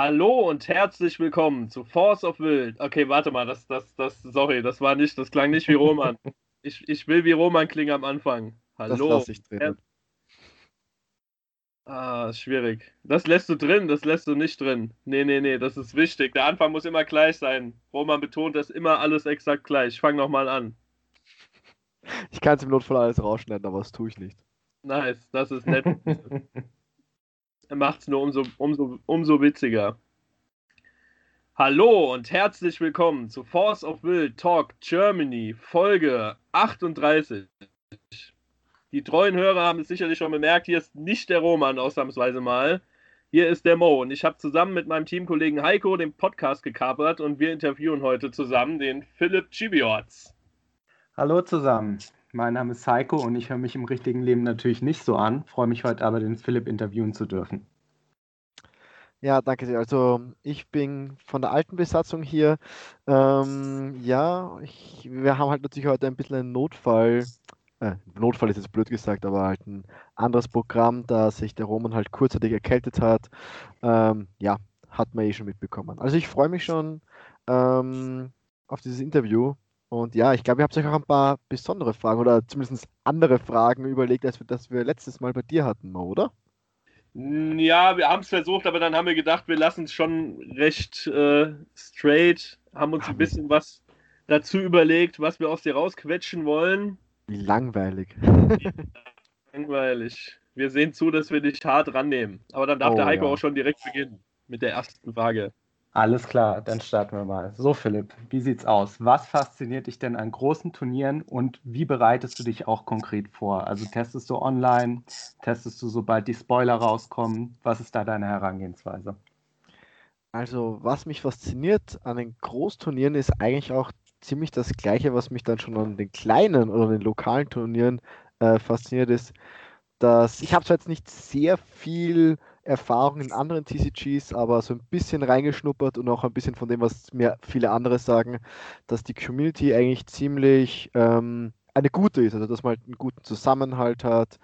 Hallo und herzlich willkommen zu Force of Wild. Okay, warte mal, das, das, das, sorry, das war nicht, das klang nicht wie Roman. ich, ich will wie Roman klingen am Anfang. Hallo. Das lasse ich drin. Ah, schwierig. Das lässt du drin, das lässt du nicht drin. Nee, nee, nee, das ist wichtig. Der Anfang muss immer gleich sein. Roman betont das immer alles exakt gleich. Fang nochmal an. Ich kann es im Notfall alles rausschneiden, aber das tue ich nicht. Nice, das ist nett. Macht es nur umso, umso, umso witziger. Hallo und herzlich willkommen zu Force of Will Talk Germany, Folge 38. Die treuen Hörer haben es sicherlich schon bemerkt, hier ist nicht der Roman ausnahmsweise mal. Hier ist der Mo und ich habe zusammen mit meinem Teamkollegen Heiko den Podcast gekapert und wir interviewen heute zusammen den Philipp Chibiorz. Hallo zusammen. Mein Name ist Heiko und ich höre mich im richtigen Leben natürlich nicht so an, freue mich heute aber, den Philipp interviewen zu dürfen. Ja, danke sehr. Also ich bin von der alten Besatzung hier. Ähm, ja, ich, wir haben halt natürlich heute ein bisschen einen Notfall. Äh, Notfall ist jetzt blöd gesagt, aber halt ein anderes Programm, da sich der Roman halt kurzzeitig erkältet hat. Ähm, ja, hat man eh schon mitbekommen. Also ich freue mich schon ähm, auf dieses Interview und ja, ich glaube, ihr habt euch auch ein paar besondere Fragen oder zumindest andere Fragen überlegt, als wir das wir letztes Mal bei dir hatten, oder? Ja, wir haben es versucht, aber dann haben wir gedacht, wir lassen es schon recht äh, straight, haben uns ein bisschen was dazu überlegt, was wir aus dir rausquetschen wollen. Wie langweilig. langweilig. Wir sehen zu, dass wir dich hart rannehmen. Aber dann darf oh, der Heiko ja. auch schon direkt beginnen mit der ersten Frage. Alles klar, dann starten wir mal. So, Philipp, wie sieht's aus? Was fasziniert dich denn an großen Turnieren und wie bereitest du dich auch konkret vor? Also testest du online, testest du, sobald die Spoiler rauskommen? Was ist da deine Herangehensweise? Also, was mich fasziniert an den Großturnieren ist eigentlich auch ziemlich das Gleiche, was mich dann schon an den kleinen oder den lokalen Turnieren äh, fasziniert ist, dass ich habe zwar jetzt nicht sehr viel Erfahrung in anderen TCGs, aber so ein bisschen reingeschnuppert und auch ein bisschen von dem, was mir viele andere sagen, dass die Community eigentlich ziemlich ähm, eine gute ist, also dass man halt einen guten Zusammenhalt hat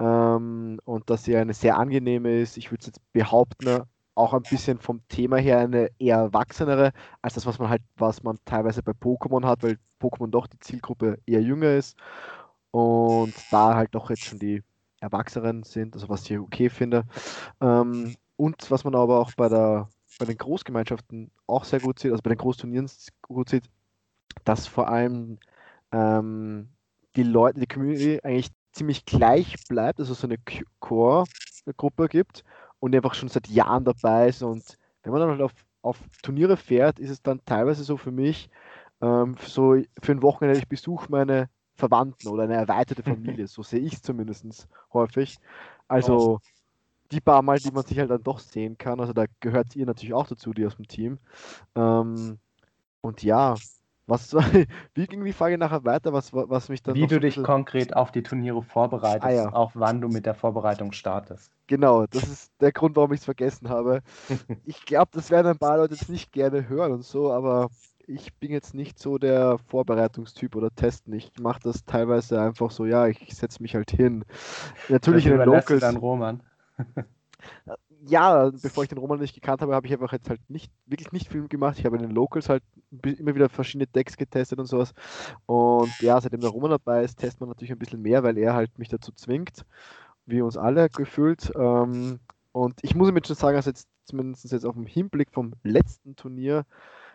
ähm, und dass sie eine sehr angenehme ist. Ich würde jetzt behaupten, auch ein bisschen vom Thema her eine eher erwachsenere, als das, was man halt, was man teilweise bei Pokémon hat, weil Pokémon doch die Zielgruppe eher jünger ist und da halt doch jetzt schon die Erwachsenen sind, also was ich okay finde. Ähm, und was man aber auch bei, der, bei den Großgemeinschaften auch sehr gut sieht, also bei den Großturnieren gut sieht, dass vor allem ähm, die Leute, die Community eigentlich ziemlich gleich bleibt, also so eine Core-Gruppe gibt und die einfach schon seit Jahren dabei ist. Und wenn man dann halt auf, auf Turniere fährt, ist es dann teilweise so für mich, ähm, so für ein Wochenende, ich besuche meine Verwandten oder eine erweiterte Familie. so sehe ich es zumindest häufig. Also die paar Mal, die man sich halt dann doch sehen kann, also da gehört ihr natürlich auch dazu, die aus dem Team. Ähm, und ja, was, wie ging die Frage nachher weiter? Was, was mich dann wie du so dich konkret auf die Turniere vorbereitest, ah, ja. auch wann du mit der Vorbereitung startest. Genau, das ist der Grund, warum ich es vergessen habe. ich glaube, das werden ein paar Leute jetzt nicht gerne hören und so, aber ich bin jetzt nicht so der Vorbereitungstyp oder Testen. Ich mache das teilweise einfach so, ja, ich setze mich halt hin. Natürlich in den Locals. dann Roman. ja, bevor ich den Roman nicht gekannt habe, habe ich einfach jetzt halt nicht, wirklich nicht viel gemacht. Ich habe in den Locals halt immer wieder verschiedene Decks getestet und sowas. Und ja, seitdem der Roman dabei ist, testet man natürlich ein bisschen mehr, weil er halt mich dazu zwingt, wie uns alle gefühlt. Ähm, und ich muss ihm jetzt schon sagen, also jetzt zumindest jetzt auf dem Hinblick vom letzten Turnier,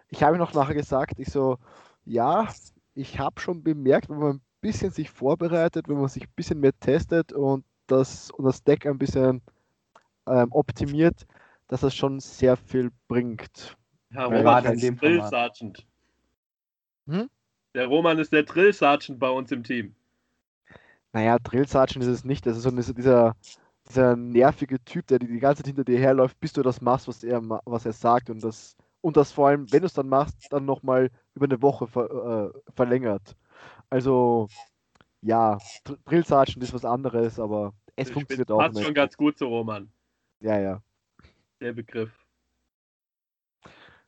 ich habe noch nachher gesagt, ich so, ja, ich habe schon bemerkt, wenn man ein bisschen sich vorbereitet, wenn man sich ein bisschen mehr testet und das, und das Deck ein bisschen ähm, optimiert, dass das schon sehr viel bringt. Ja, Roman ist dem Drill Sergeant. Hm? Der Roman ist der Drill Sergeant bei uns im Team. Naja, Drill Sergeant ist es nicht. Das ist so dieser, dieser nervige Typ, der die ganze Zeit hinter dir herläuft, bis du das machst, was er, was er sagt. Und das und das vor allem, wenn du es dann machst, dann nochmal über eine Woche ver, äh, verlängert. Also, ja, Drill Sergeant ist was anderes, aber es ich funktioniert auch. Passt schon ganz gut so, Roman. Ja, ja. Der Begriff.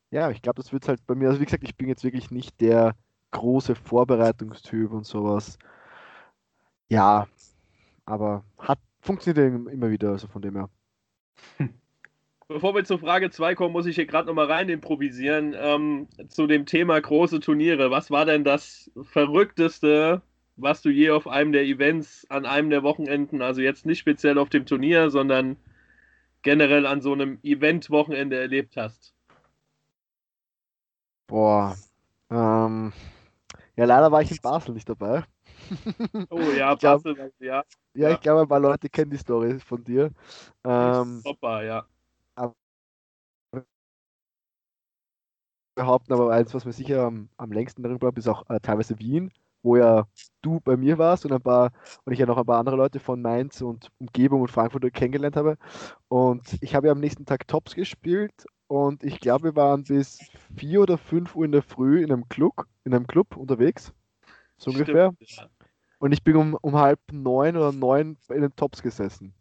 Ja, ich glaube, das wird halt bei mir, also wie gesagt, ich bin jetzt wirklich nicht der große Vorbereitungstyp und sowas. Ja, aber hat funktioniert immer wieder, also von dem her. Bevor wir zur Frage 2 kommen, muss ich hier gerade nochmal rein improvisieren ähm, zu dem Thema große Turniere. Was war denn das Verrückteste, was du je auf einem der Events, an einem der Wochenenden, also jetzt nicht speziell auf dem Turnier, sondern generell an so einem Event-Wochenende erlebt hast? Boah. Ähm, ja, leider war ich in Basel nicht dabei. Oh ja, glaub- Basel, ja. Ja, Ja. ich glaube, ein paar Leute kennen die Story von dir. Ähm, Super, ja. Behaupten, aber eins, was mir sicher am, am längsten darin bleibt, ist auch äh, teilweise Wien, wo ja du bei mir warst und ein paar und ich ja noch ein paar andere Leute von Mainz und Umgebung und Frankfurt kennengelernt habe. Und ich habe ja am nächsten Tag Tops gespielt und ich glaube, wir waren bis 4 oder 5 Uhr in der Früh in einem Club, in einem Club unterwegs. So ungefähr. Stimmt, ja. Und ich bin um, um halb neun oder neun in den Tops gesessen.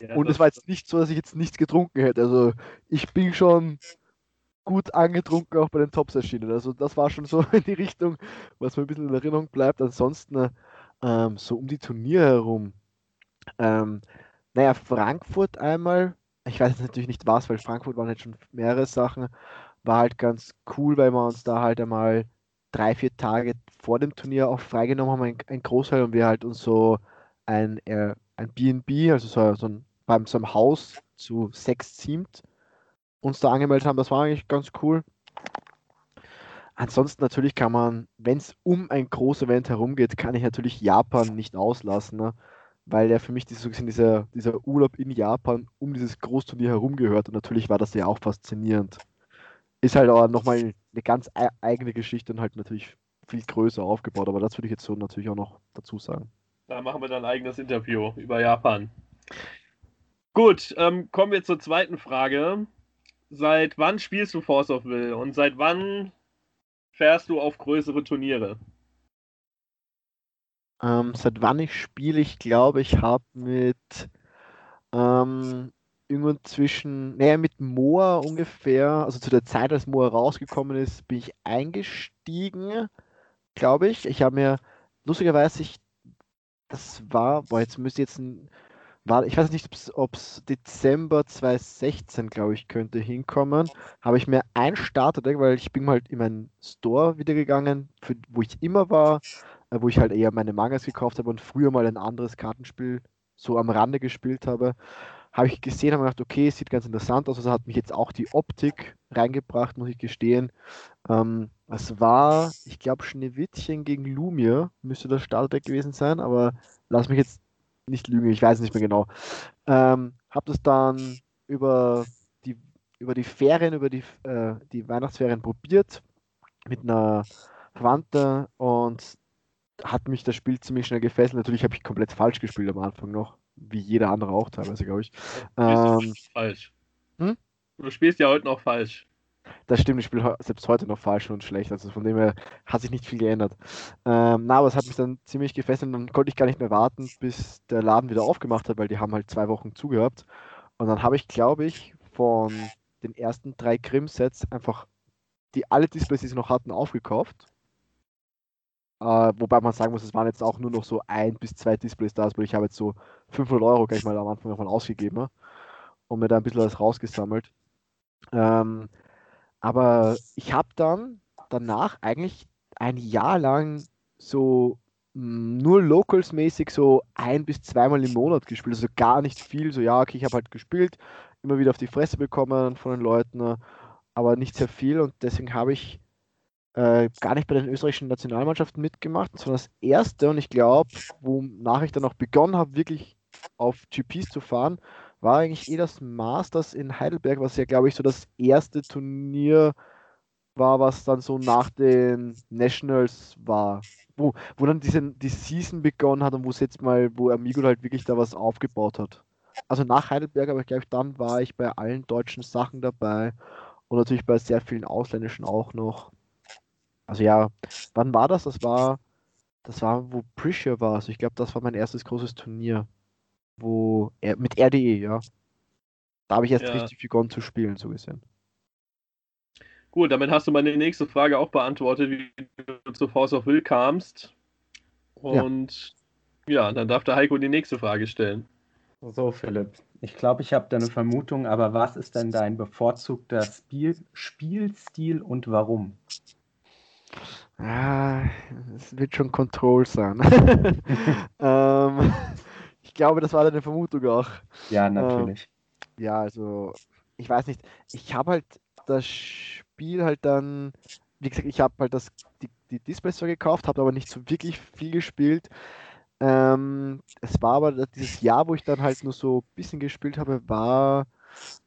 Ja, Und es war jetzt nicht so, dass ich jetzt nichts getrunken hätte. Also ich bin schon gut angetrunken auch bei den Tops erschienen. Also das war schon so in die Richtung, was mir ein bisschen in Erinnerung bleibt. Ansonsten ähm, so um die Turniere herum. Ähm, naja, Frankfurt einmal. Ich weiß natürlich nicht was, weil Frankfurt waren halt schon mehrere Sachen. War halt ganz cool, weil wir uns da halt einmal drei, vier Tage vor dem Turnier auch freigenommen haben, ein, ein Großteil, und wir halt uns so ein, äh, ein B&B, also so, so ein, beim so einem Haus zu sechs Teamt uns da angemeldet haben. Das war eigentlich ganz cool. Ansonsten natürlich kann man, wenn es um ein großes Event herumgeht, kann ich natürlich Japan nicht auslassen, ne? weil ja für mich gesehen dieser, dieser Urlaub in Japan um dieses Großturnier herum gehört und natürlich war das ja auch faszinierend. Ist halt aber nochmal eine ganz eigene Geschichte und halt natürlich viel größer aufgebaut, aber das würde ich jetzt so natürlich auch noch dazu sagen. Da machen wir dann ein eigenes Interview über Japan. Gut, ähm, kommen wir zur zweiten Frage. Seit wann spielst du Force of Will und seit wann fährst du auf größere Turniere? Ähm, seit wann ich spiele, ich glaube, ich habe mit ähm, irgendwann zwischen, naja, mit Moa ungefähr, also zu der Zeit, als Moa rausgekommen ist, bin ich eingestiegen, glaube ich. Ich habe mir, lustigerweise, ich, das war, boah, jetzt müsste jetzt ein, war, ich weiß nicht, ob es Dezember 2016, glaube ich, könnte hinkommen, habe ich mir ein Starterdeck, weil ich bin halt in meinen Store wieder gegangen, für, wo ich immer war, äh, wo ich halt eher meine Mangas gekauft habe und früher mal ein anderes Kartenspiel so am Rande gespielt habe, habe ich gesehen, habe gedacht, okay, sieht ganz interessant aus. Also hat mich jetzt auch die Optik reingebracht, muss ich gestehen. Ähm, es war, ich glaube, Schneewittchen gegen Lumia müsste das Startdeck gewesen sein, aber lass mich jetzt nicht lügen, ich weiß es nicht mehr genau. Ähm, habe das dann über die, über die Ferien, über die, äh, die Weihnachtsferien probiert mit einer Verwandten und hat mich das Spiel ziemlich schnell gefesselt. Natürlich habe ich komplett falsch gespielt am Anfang noch, wie jeder andere auch teilweise, glaube ich. Ähm, falsch. hm? Du spielst ja heute noch falsch. Das stimmt, ich spiele selbst heute noch falsch und schlecht. Also von dem her hat sich nicht viel geändert. Ähm, na, aber es hat mich dann ziemlich gefesselt und dann konnte ich gar nicht mehr warten, bis der Laden wieder aufgemacht hat, weil die haben halt zwei Wochen zugehabt. Und dann habe ich, glaube ich, von den ersten drei Grimm-Sets einfach die alle Displays, die sie noch hatten, aufgekauft. Äh, wobei man sagen muss, es waren jetzt auch nur noch so ein bis zwei Displays da, weil ich habe jetzt so 500 Euro gleich mal am Anfang davon ausgegeben und mir da ein bisschen was rausgesammelt. Ähm, aber ich habe dann danach eigentlich ein Jahr lang so mh, nur Locals-mäßig so ein bis zweimal im Monat gespielt. Also gar nicht viel. So, ja, okay, ich habe halt gespielt, immer wieder auf die Fresse bekommen von den Leuten, aber nicht sehr viel. Und deswegen habe ich äh, gar nicht bei den österreichischen Nationalmannschaften mitgemacht. War das erste und ich glaube, wonach ich dann auch begonnen habe, wirklich auf GPs zu fahren, war eigentlich eh das Masters in Heidelberg, was ja, glaube ich, so das erste Turnier war, was dann so nach den Nationals war. Wo, wo dann diese, die Season begonnen hat und wo es jetzt mal, wo Amigo halt wirklich da was aufgebaut hat. Also nach Heidelberg, aber ich glaube, dann war ich bei allen deutschen Sachen dabei und natürlich bei sehr vielen ausländischen auch noch. Also ja, wann war das? Das war, das war, wo Prisha war. Also ich glaube, das war mein erstes großes Turnier. Wo, er- mit RDE, ja. Da habe ich erst Ja. richtig begonnen zu spielen, so gesehen. Gut, damit hast du meine nächste Frage auch beantwortet, wie du zu Force of Will kamst. Und ja, dann darf der Heiko die nächste Frage stellen. So, Philipp. Ich glaube, ich habe da eine Vermutung, aber was ist denn dein bevorzugter Spiel Spielstil und warum? Ja, es wird schon Control sein. ähm, ich glaube, das war deine Vermutung auch. Ja, natürlich. Ähm, ja, also, ich weiß nicht. Ich habe halt das Spiel halt dann, wie gesagt, ich habe halt das, die, die Displays zwar gekauft, habe aber nicht so wirklich viel gespielt. Ähm, es war aber dieses Jahr, wo ich dann halt nur so ein bisschen gespielt habe, war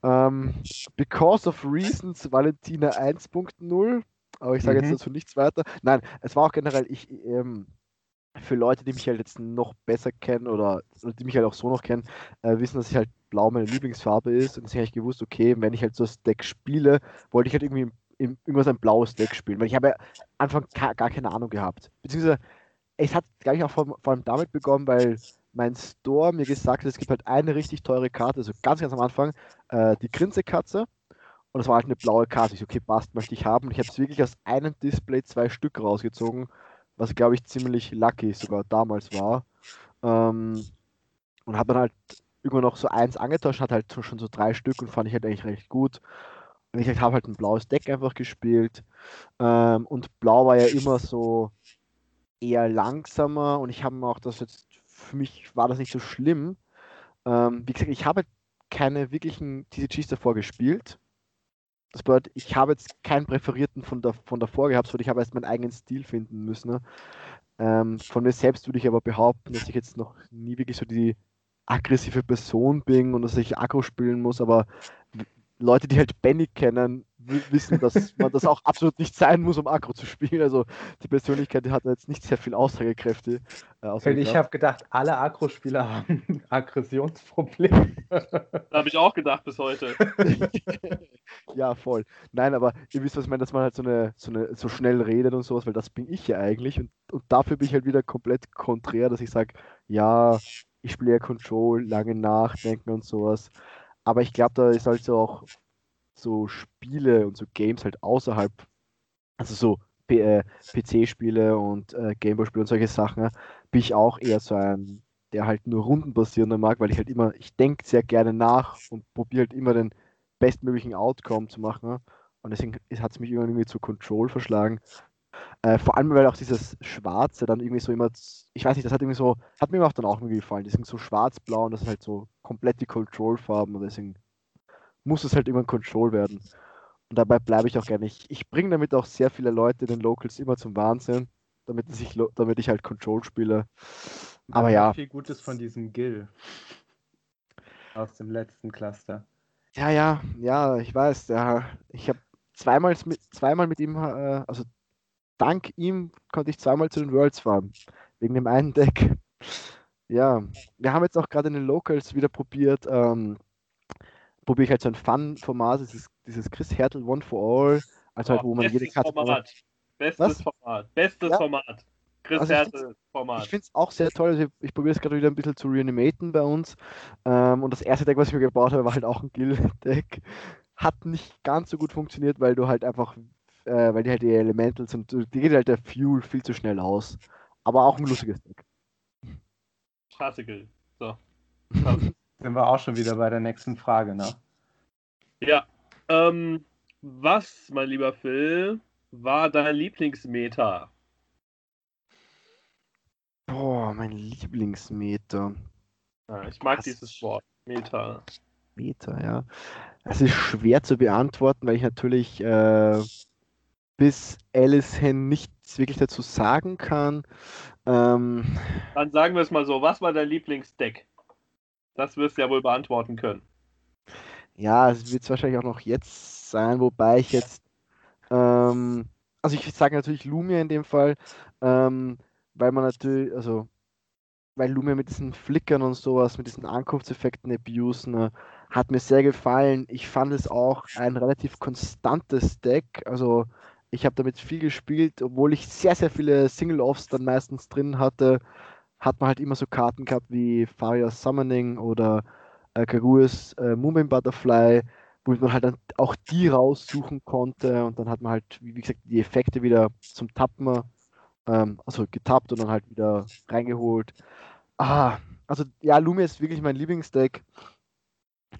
ähm, Because of Reasons Valentina 1.0. Aber ich sage mhm. jetzt dazu nichts weiter. Nein, es war auch generell, ich, ähm, für Leute, die mich halt jetzt noch besser kennen oder, die mich halt auch so noch kennen, äh, wissen, dass ich halt blau meine Lieblingsfarbe ist und deswegen habe ich gewusst, okay, wenn ich halt so das Deck spiele, wollte ich halt irgendwie im, ein blaues Deck spielen, weil ich habe ja Anfang gar keine Ahnung gehabt. Beziehungsweise es hat gleich auch vor, vor allem damit begonnen, weil mein Store mir gesagt hat, es gibt halt eine richtig teure Karte, also ganz, ganz am Anfang, äh, die Grinsekatze. Und das war halt eine blaue Karte. Ich so, okay, passt, möchte ich haben. Und ich habe es wirklich aus einem Display zwei Stück rausgezogen, was glaube ich ziemlich lucky sogar damals war. Ähm, und habe dann halt irgendwann noch so eins angetauscht, hat halt schon so drei Stück und fand ich halt eigentlich recht gut. Und ich habe halt ein blaues Deck einfach gespielt. Ähm, und blau war ja immer so eher langsamer und ich habe mir auch das jetzt, für mich war das nicht so schlimm. Ähm, wie gesagt, ich habe keine wirklichen TCGs davor gespielt. Das bedeutet, ich habe jetzt keinen präferierten von, der, von davor gehabt, sondern ich habe erst meinen eigenen Stil finden müssen. Ne? Ähm, von mir selbst würde ich aber behaupten, dass ich jetzt noch nie wirklich so die aggressive Person bin und dass ich aggro spielen muss, aber Leute, die halt Benny kennen, wissen, dass man das auch absolut nicht sein muss, um Aggro zu spielen. Also die Persönlichkeit die hat jetzt nicht sehr viel Aussagekräfte. Äh, ich habe gedacht, alle Aggro-Spieler haben Aggressionsprobleme. habe ich auch gedacht bis heute. ja, voll. Nein, aber ihr wisst, was ich meine, dass man halt so eine, so eine so schnell redet und sowas, weil das bin ich ja eigentlich. Und, und dafür bin ich halt wieder komplett konträr, dass ich sage, ja, ich spiele ja Control, lange nachdenken und sowas. Aber ich glaube, da ist halt so auch so Spiele und so Games halt außerhalb, also so äh, PC-Spiele und äh, Gameboy-Spiele und solche Sachen, bin ich auch eher so ein, der halt nur rundenbasierender mag, weil ich halt immer, ich denke sehr gerne nach und probiere halt immer den bestmöglichen Outcome zu machen. Und deswegen hat es mich irgendwie zu Control verschlagen. Äh, vor allem, weil auch dieses Schwarze dann irgendwie so immer, ich weiß nicht, das hat irgendwie so, hat mir auch dann auch irgendwie gefallen. Die sind so schwarz-blau und das ist halt so komplett die Control-Farben und deswegen muss es halt immer ein Control werden. Und dabei bleibe ich auch gerne. Ich, ich bringe damit auch sehr viele Leute in den Locals immer zum Wahnsinn, damit ich, damit ich halt Control spiele. Aber ja. Viel Gutes von diesem Gill aus dem letzten Cluster. Ja, ja, ja, ich weiß. Ja, ich habe zweimal mit, zweimal mit ihm, äh, also dank ihm konnte ich zweimal zu den Worlds fahren. Wegen dem einen Deck. Ja, wir haben jetzt auch gerade in den Locals wieder probiert, ähm, probiere ich halt so ein Fun-Format, dieses, dieses Chris Hertel One for All, also halt, wo man jede Karte. Format. Bestes Was? Format. Bestes ja? Format. Chris also Hertel Format. Ich finde es auch sehr toll. Also ich, ich probiere es gerade wieder ein bisschen zu reanimaten bei uns. Ähm, und das erste Deck, was ich mir gebaut habe, war halt auch ein Guild-Deck. Hat nicht ganz so gut funktioniert, weil du halt einfach, äh, weil die halt die Elementals und die geht halt der Fuel viel zu schnell aus. Aber auch ein lustiges Deck. Straße So. Sind wir auch schon wieder bei der nächsten Frage, ne? Ja. Ähm, was, mein lieber Phil, war dein Lieblingsmeter? Boah, mein Lieblingsmeter. Ja, ich mag was? dieses Wort, Meter. Meter, ja. Es ist schwer zu beantworten, weil ich natürlich äh, bis Alice Hen nichts wirklich dazu sagen kann. Ähm, Dann sagen wir es mal so, was war dein Lieblingsdeck? Das wirst du ja wohl beantworten können. Ja, es wird es wahrscheinlich auch noch jetzt sein, wobei ich jetzt, ähm, also ich sage natürlich Lumia in dem Fall, ähm, weil man natürlich, also, weil Lumia mit diesen Flickern und sowas, mit diesen Ankunftseffekten abusen, äh, hat mir sehr gefallen. Ich fand es auch ein relativ konstantes Deck, also ich habe damit viel gespielt, obwohl ich sehr, sehr viele Single-Offs dann meistens drin hatte hat man halt immer so Karten gehabt wie Faria's Summoning oder äh, Kaguya's äh, Moomin Butterfly, wo man halt dann auch die raussuchen konnte und dann hat man halt, wie gesagt, die Effekte wieder zum Tappen, ähm, also getappt und dann halt wieder reingeholt. Ah, also ja, Lumia ist wirklich mein Lieblingsdeck.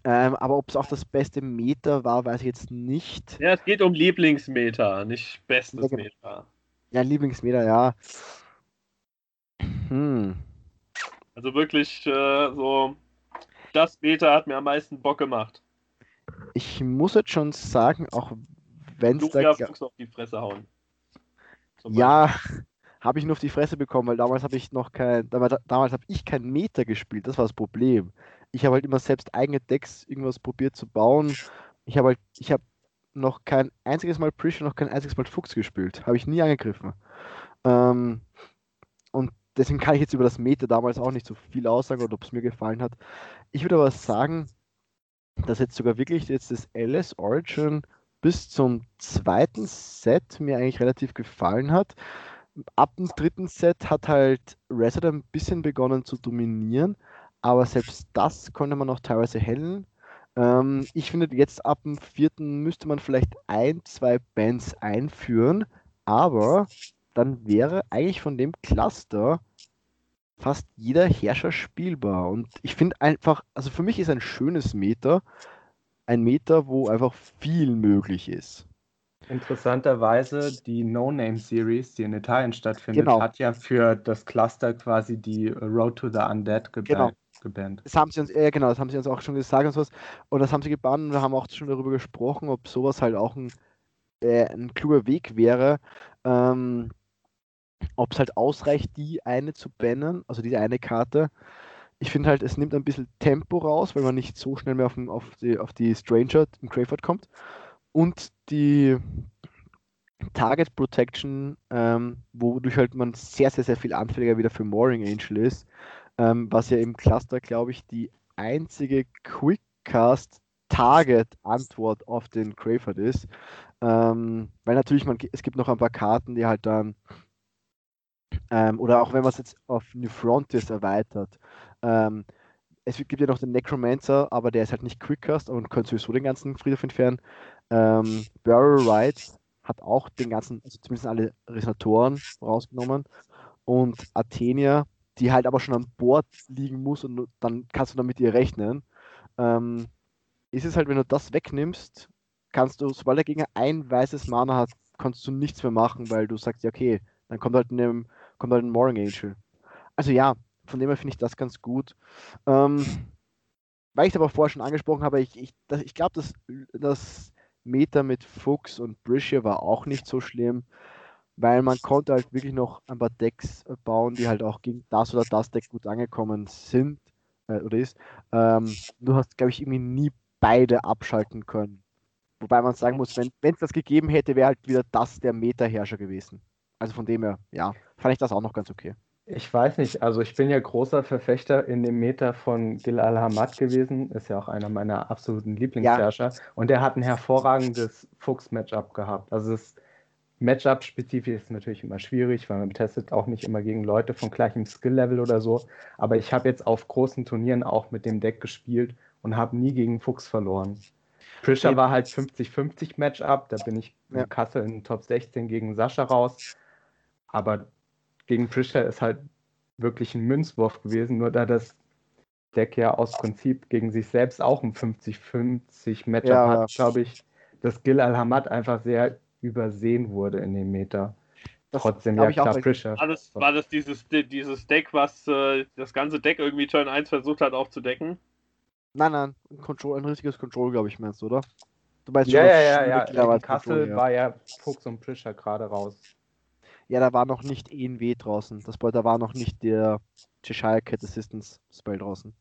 Ähm, aber ob es auch das beste Meter war, weiß ich jetzt nicht. Ja, es geht um Lieblingsmeter, nicht bestes genau. Meter. Ja, Lieblingsmeter, ja. Hm. Also wirklich äh, so, das Meter hat mir am meisten Bock gemacht. Ich muss jetzt schon sagen, auch wenn es da. Fuchs auf die Fresse hauen. Ja, habe ich nur auf die Fresse bekommen, weil damals habe ich noch kein, damals, damals habe ich kein Meter gespielt, das war das Problem. Ich habe halt immer selbst eigene Decks irgendwas probiert zu bauen. Ich habe halt, ich habe noch kein einziges Mal Prish, noch kein einziges Mal Fuchs gespielt. Habe ich nie angegriffen. Ähm, und deswegen kann ich jetzt über das Meter damals auch nicht so viel aussagen oder ob es mir gefallen hat. Ich würde aber sagen, dass jetzt sogar wirklich jetzt das LS Origin bis zum zweiten Set mir eigentlich relativ gefallen hat. Ab dem dritten Set hat halt Resident ein bisschen begonnen zu dominieren, aber selbst das konnte man noch teilweise hellen. Ähm, ich finde, jetzt ab dem vierten müsste man vielleicht ein, zwei Bands einführen, aber dann wäre eigentlich von dem Cluster fast jeder Herrscher spielbar. Und ich finde einfach, also für mich ist ein schönes Meter ein Meter, wo einfach viel möglich ist. Interessanterweise, die No-Name-Series, die in Italien stattfindet, Genau. hat ja für das Cluster quasi die Road to the Undead geban Genau. gebannt. Das haben sie uns, äh, genau, das haben sie uns auch schon gesagt und sowas. Und das haben sie gebannt und wir haben auch schon darüber gesprochen, ob sowas halt auch ein, äh, ein kluger Weg wäre. Ähm, ob es halt ausreicht, die eine zu bannen, also diese eine Karte. Ich finde halt, es nimmt ein bisschen Tempo raus, weil man nicht so schnell mehr auf, den, auf, die, auf die Stranger im Crayford kommt. Und die Target Protection, ähm, wodurch halt man sehr, sehr, sehr viel anfälliger wieder für Mooring Angel ist, ähm, was ja im Cluster, glaube ich, die einzige Quickcast Target Antwort auf den Crayford ist. Ähm, weil natürlich, man, es gibt noch ein paar Karten, die halt dann, ähm, oder auch wenn man es jetzt auf New Frontiers erweitert, ähm, es gibt ja noch den Necromancer, aber der ist halt nicht Quickcast und könnte sowieso den ganzen Friedhof entfernen. Ähm, Barrel Ride hat auch den ganzen, also zumindest alle Resonatoren rausgenommen. Und Athenia, die halt aber schon an Bord liegen muss und dann kannst du dann mit ihr rechnen. Ähm, ist es halt, wenn du das wegnimmst, kannst du, sobald der Gegner ein weißes Mana hat, kannst du nichts mehr machen, weil du sagst, ja, okay, dann kommt halt ein, kommt halt ein Mooring Angel. Also ja, von dem her finde ich das ganz gut. Ähm, weil ich aber vorher schon angesprochen habe, ich, ich, das- ich glaube, das, das Meta mit Fuchs und Briscia war auch nicht so schlimm, weil man konnte halt wirklich noch ein paar Decks äh, bauen, die halt auch gegen das oder das Deck gut angekommen sind äh, oder ist. Ähm, du hast, glaube ich, irgendwie nie beide abschalten können. Wobei man sagen muss, wenn es das gegeben hätte, wäre halt wieder das der Meta-Herrscher gewesen. Also von dem her, ja, fand ich das auch noch ganz okay. Ich weiß nicht, also ich bin ja großer Verfechter in dem Meta von Gil Al-Hamad gewesen, ist ja auch einer meiner absoluten Lieblingsherrscher. Und der hat ein hervorragendes Fuchs-Matchup gehabt. Also das Matchup-spezifisch ist natürlich immer schwierig, weil man testet auch nicht immer gegen Leute von gleichem Skill-Level oder so. Aber ich habe jetzt auf großen Turnieren auch mit dem Deck gespielt und habe nie gegen Fuchs verloren. Prisha Ja. war halt 50-50 Matchup, da bin ich in Ja. Kassel in Top 16 gegen Sascha raus. Aber gegen Prisha ist halt wirklich ein Münzwurf gewesen, nur da das Deck ja aus Prinzip gegen sich selbst auch ein 50-50 Matchup Ja, hat, glaube ich, dass Gil Al-Hamad einfach sehr übersehen wurde in dem Meter. Das Trotzdem, ja klar, Prisha. War das, war das dieses, dieses Deck, was äh, das ganze Deck irgendwie Turn 1 versucht hat aufzudecken? Nein, nein, ein, Control, ein richtiges Control, glaube ich, meinst du, oder? Du meinst Ja, schon ja, ja, ja. Kassel Control, ja. war ja Fuchs und Prisha gerade raus. Ja, da war noch nicht ENW draußen. Das, da war noch nicht der Cheshire Cat Assistance Spell draußen.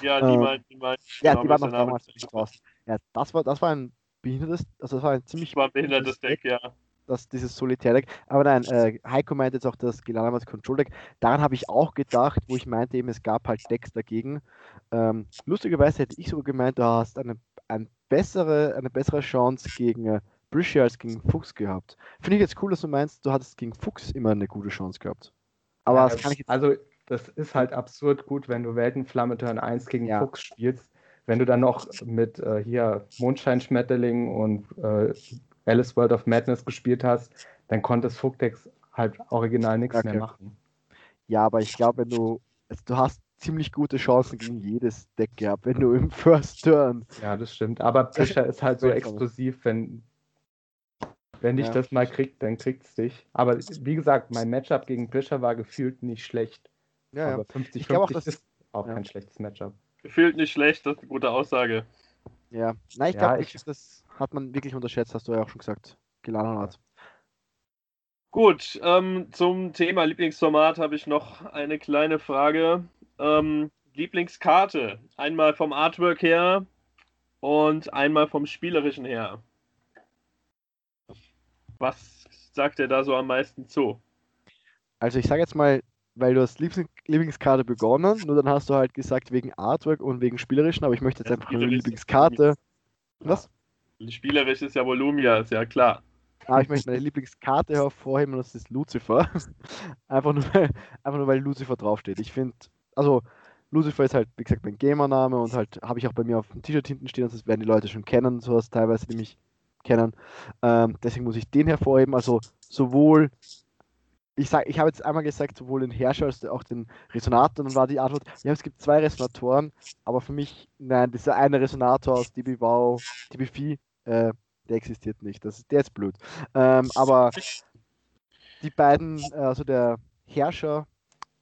Ja, die Äh, mal, die mal. Ja, die war noch damals nicht draußen. Ja, das war, das war ein behindertes, also das war ein ziemlich Das war ein behindertes Deck, ja. das, dieses Solitärdeck. Aber nein, äh, Heiko meint jetzt auch das Gelanamas Control Deck. Daran habe ich auch gedacht, wo ich meinte eben, es gab halt Decks dagegen. Ähm, lustigerweise hätte ich sogar gemeint, du hast eine, ein bessere, eine bessere Chance gegen äh, Briscia als gegen Fuchs gehabt. Finde ich jetzt cool, dass du meinst, du hattest gegen Fuchs immer eine gute Chance gehabt. Aber Ja, das kann ich jetzt. Also, das ist halt absurd gut, wenn du Weltenflamme Turn 1 gegen Ja. Fuchs spielst. Wenn du dann noch mit äh, hier Mondscheinschmetterling und äh, Alice World of Madness gespielt hast, dann konntest Fuchdex halt original nichts Okay. mehr machen. Ja, aber ich glaube, wenn du. Also du hast ziemlich gute Chancen gegen jedes Deck gehabt, wenn du im First Turn. Ja, das stimmt. Aber Prischer ist halt so exklusiv, wenn, wenn dich Ja. das mal kriegt, dann kriegt's dich. Aber wie gesagt, mein Matchup gegen Prischer war gefühlt nicht schlecht. Ja. Aber 50 Ich glaub auch, 50 dass- ist auch ja. kein schlechtes Matchup. Gefühlt nicht schlecht, das ist eine gute Aussage. ja. Nein, ich Ja, glaube, ich- das hat man wirklich unterschätzt, hast du ja auch schon gesagt. Geladen hat. Gut, ähm, zum Thema Lieblingsformat habe ich noch eine kleine Frage. Ähm, Lieblingskarte. Einmal vom Artwork her und einmal vom Spielerischen her. Was sagt ihr da so am meisten zu? Also ich sage jetzt mal, weil du hast Lieblings Lieblingskarte begonnen, nur dann hast du halt gesagt wegen Artwork und wegen Spielerischen, aber ich möchte jetzt Ja, einfach eine Lieblingskarte. Was? Spielerisch ist ja Volumia, ist ja klar. Ah, ich möchte meine Lieblingskarte hervorheben und das ist Lucifer. einfach, nur, weil, einfach nur, weil Lucifer draufsteht. Ich finde, also Lucifer ist halt, wie gesagt, mein Gamername und halt habe ich auch bei mir auf dem T-Shirt hinten stehen, das werden die Leute schon kennen, sowas teilweise, die mich kennen. Ähm, deswegen muss ich den hervorheben. Also sowohl, ich sag, ich habe jetzt einmal gesagt, sowohl den Herrscher als auch den Resonator, dann war die Antwort, ja, es gibt zwei Resonatoren, aber für mich, nein, dieser eine Resonator aus DB Wow, DB Vieh, äh, der existiert nicht. Das der ist blöd. Ähm, aber die beiden, äh, also der Herrscher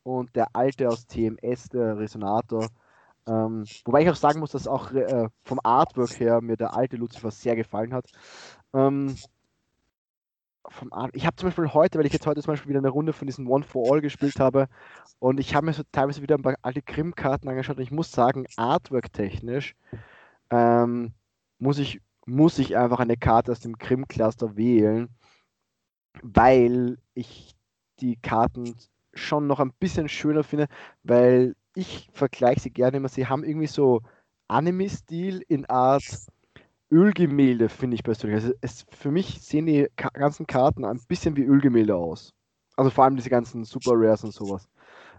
und der alte aus TMS, der Resonator, ähm, wobei ich auch sagen muss, dass auch äh, vom Artwork her mir der alte Lucifer sehr gefallen hat. Ähm, ich habe zum Beispiel heute, weil ich jetzt heute zum Beispiel wieder eine Runde von diesen One for All gespielt habe und ich habe mir so teilweise wieder ein paar alte Grimm-Karten angeschaut und ich muss sagen, Artwork-technisch ähm, muss ich muss ich einfach eine Karte aus dem Grimm-Cluster wählen, weil ich die Karten schon noch ein bisschen schöner finde, weil ich vergleiche sie gerne immer, sie haben irgendwie so Anime-Stil in Art Ölgemälde, finde ich persönlich. Also es, für mich sehen die ganzen Karten ein bisschen wie Ölgemälde aus. Also vor allem diese ganzen Super Rares und sowas.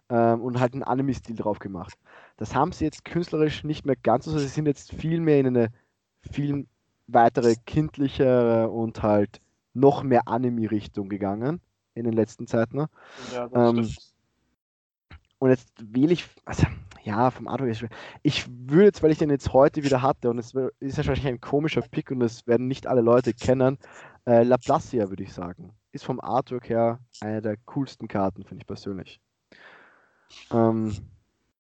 Ähm, und halt einen Anime-Stil drauf gemacht. Das haben sie jetzt künstlerisch nicht mehr ganz so, sie sind jetzt viel mehr in eine viel weitere kindlichere und halt noch mehr Anime-Richtung gegangen in den letzten Zeiten. Ne? Ja, das Ähm, stimmt. Und jetzt wähle ich, also ja, vom Artwork ist schwer. Ich würde jetzt, weil ich den jetzt heute wieder hatte und es ist wahrscheinlich ein komischer Pick und das werden nicht alle Leute kennen, äh, Laplacia würde ich sagen. Ist vom Artwork her eine der coolsten Karten, finde ich persönlich. Ähm,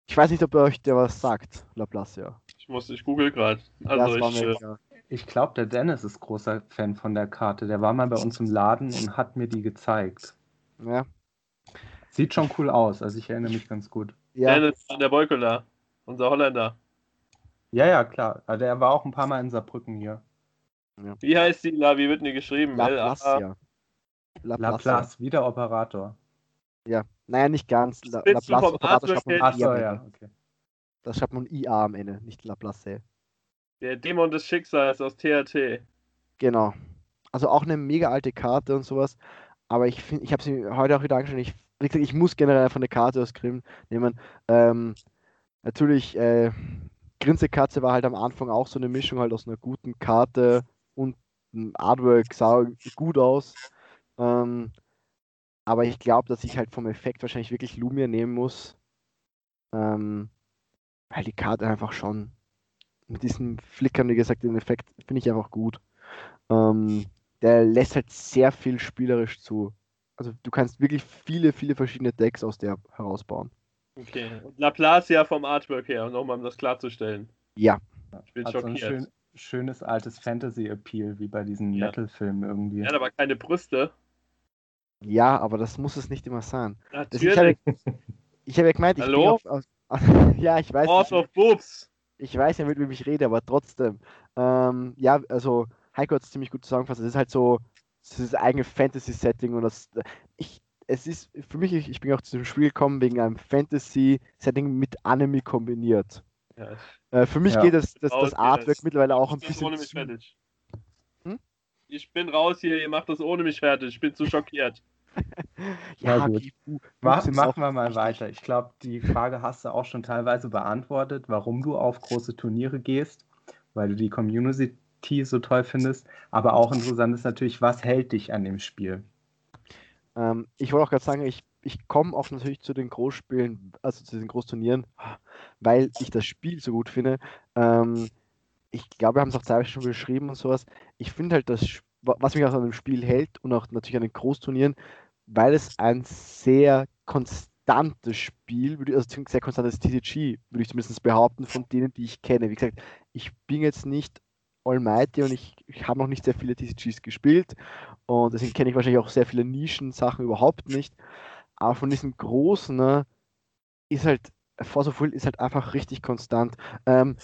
ich weiß nicht, ob euch der was sagt, Laplacia. Ich muss, ich google gerade. Also ich, äh. Ich glaube, der Dennis ist großer Fan von der Karte. Der war mal bei uns im Laden und hat mir die gezeigt. Ja, Sieht schon cool aus, also ich erinnere mich ganz gut. ja, Dennis van der Beukela, unser Holländer. Ja, ja, klar. Also der war auch ein paar Mal in Saarbrücken hier. Wie heißt die? La, wie wird denn die geschrieben? Laplacia. Laplace, wieder Operator. Ja, naja, nicht ganz. La Laplace Operator schreibt man her- Ach I so, am ja, Ende. okay. Das schreibt man IA am Ende, nicht Laplace. Der Dämon des Schicksals aus THT. Genau. Also auch eine mega alte Karte und sowas. Aber ich finde, ich habe sie heute auch wieder angeschaut. Ich, wie gesagt, ich muss generell einfach eine Karte aus Grimm nehmen. Ähm, natürlich, äh, Grinsekatze war halt am Anfang auch so eine Mischung halt aus einer guten Karte und Artwork sah gut aus. Ähm, aber ich glaube, dass ich halt vom Effekt wahrscheinlich wirklich Lumia nehmen muss. Ähm, weil die Karte einfach schon mit diesen Flickern, wie gesagt, den Effekt finde ich einfach gut. Ähm, der lässt halt sehr viel spielerisch zu. Also du kannst wirklich viele, viele verschiedene Decks aus der herausbauen. Okay. Und Laplacia vom Artwork her, nochmal um das klarzustellen. Ja, Ich bin Hat so ein schockiert. schön, schönes altes Fantasy-Appeal, wie bei diesen Ja. Metal-Filmen irgendwie. Er hat aber keine Brüste. ja, aber das muss es nicht immer sein. Das, ich Natürlich. habe ich hab ja gemeint, ich Hallo? auf, auf, ja, ich weiß, ich, of Boobs. ich weiß ja, mit wem ich rede, aber trotzdem. Ähm, ja, also Heiko hat es ziemlich gut zusammengefasst. Es ist halt so, es ist das eigene Fantasy-Setting und das, ich, es ist für mich, ich, ich bin auch zu dem Spiel gekommen wegen einem Fantasy-Setting mit Anime kombiniert. Ja, Äh, für mich Ja. geht das, das, das Artwork das- mittlerweile auch ein das bisschen ohne mich zu, fertig. Hm? Ich bin raus hier, ihr macht das ohne mich fertig. Ich bin zu schockiert. Ja, Na gut. Bu- Mach, machen wir mal wichtig. weiter. Ich glaube, die Frage hast du auch schon teilweise beantwortet, warum du auf große Turniere gehst, weil du die Community so toll findest. Aber auch interessant ist natürlich, was hält dich an dem Spiel? Ähm, ich wollte auch gerade sagen, ich ich komme auch natürlich zu den Großspielen, also zu den Großturnieren, weil ich das Spiel so gut finde. Ähm, ich glaube, wir haben es auch teilweise schon beschrieben und sowas. Ich finde halt, das, was mich auch an dem Spiel hält und auch natürlich an den Großturnieren, weil es ein sehr konstantes Spiel, also sehr konstantes TCG, würde ich zumindest behaupten, von denen, die ich kenne. Wie gesagt, ich bin jetzt nicht Almighty und ich, ich habe noch nicht sehr viele TCGs gespielt und deswegen kenne ich wahrscheinlich auch sehr viele Nischensachen überhaupt nicht. Aber von diesen großen ne, ist halt, Force of Will ist halt einfach richtig konstant. Ähm,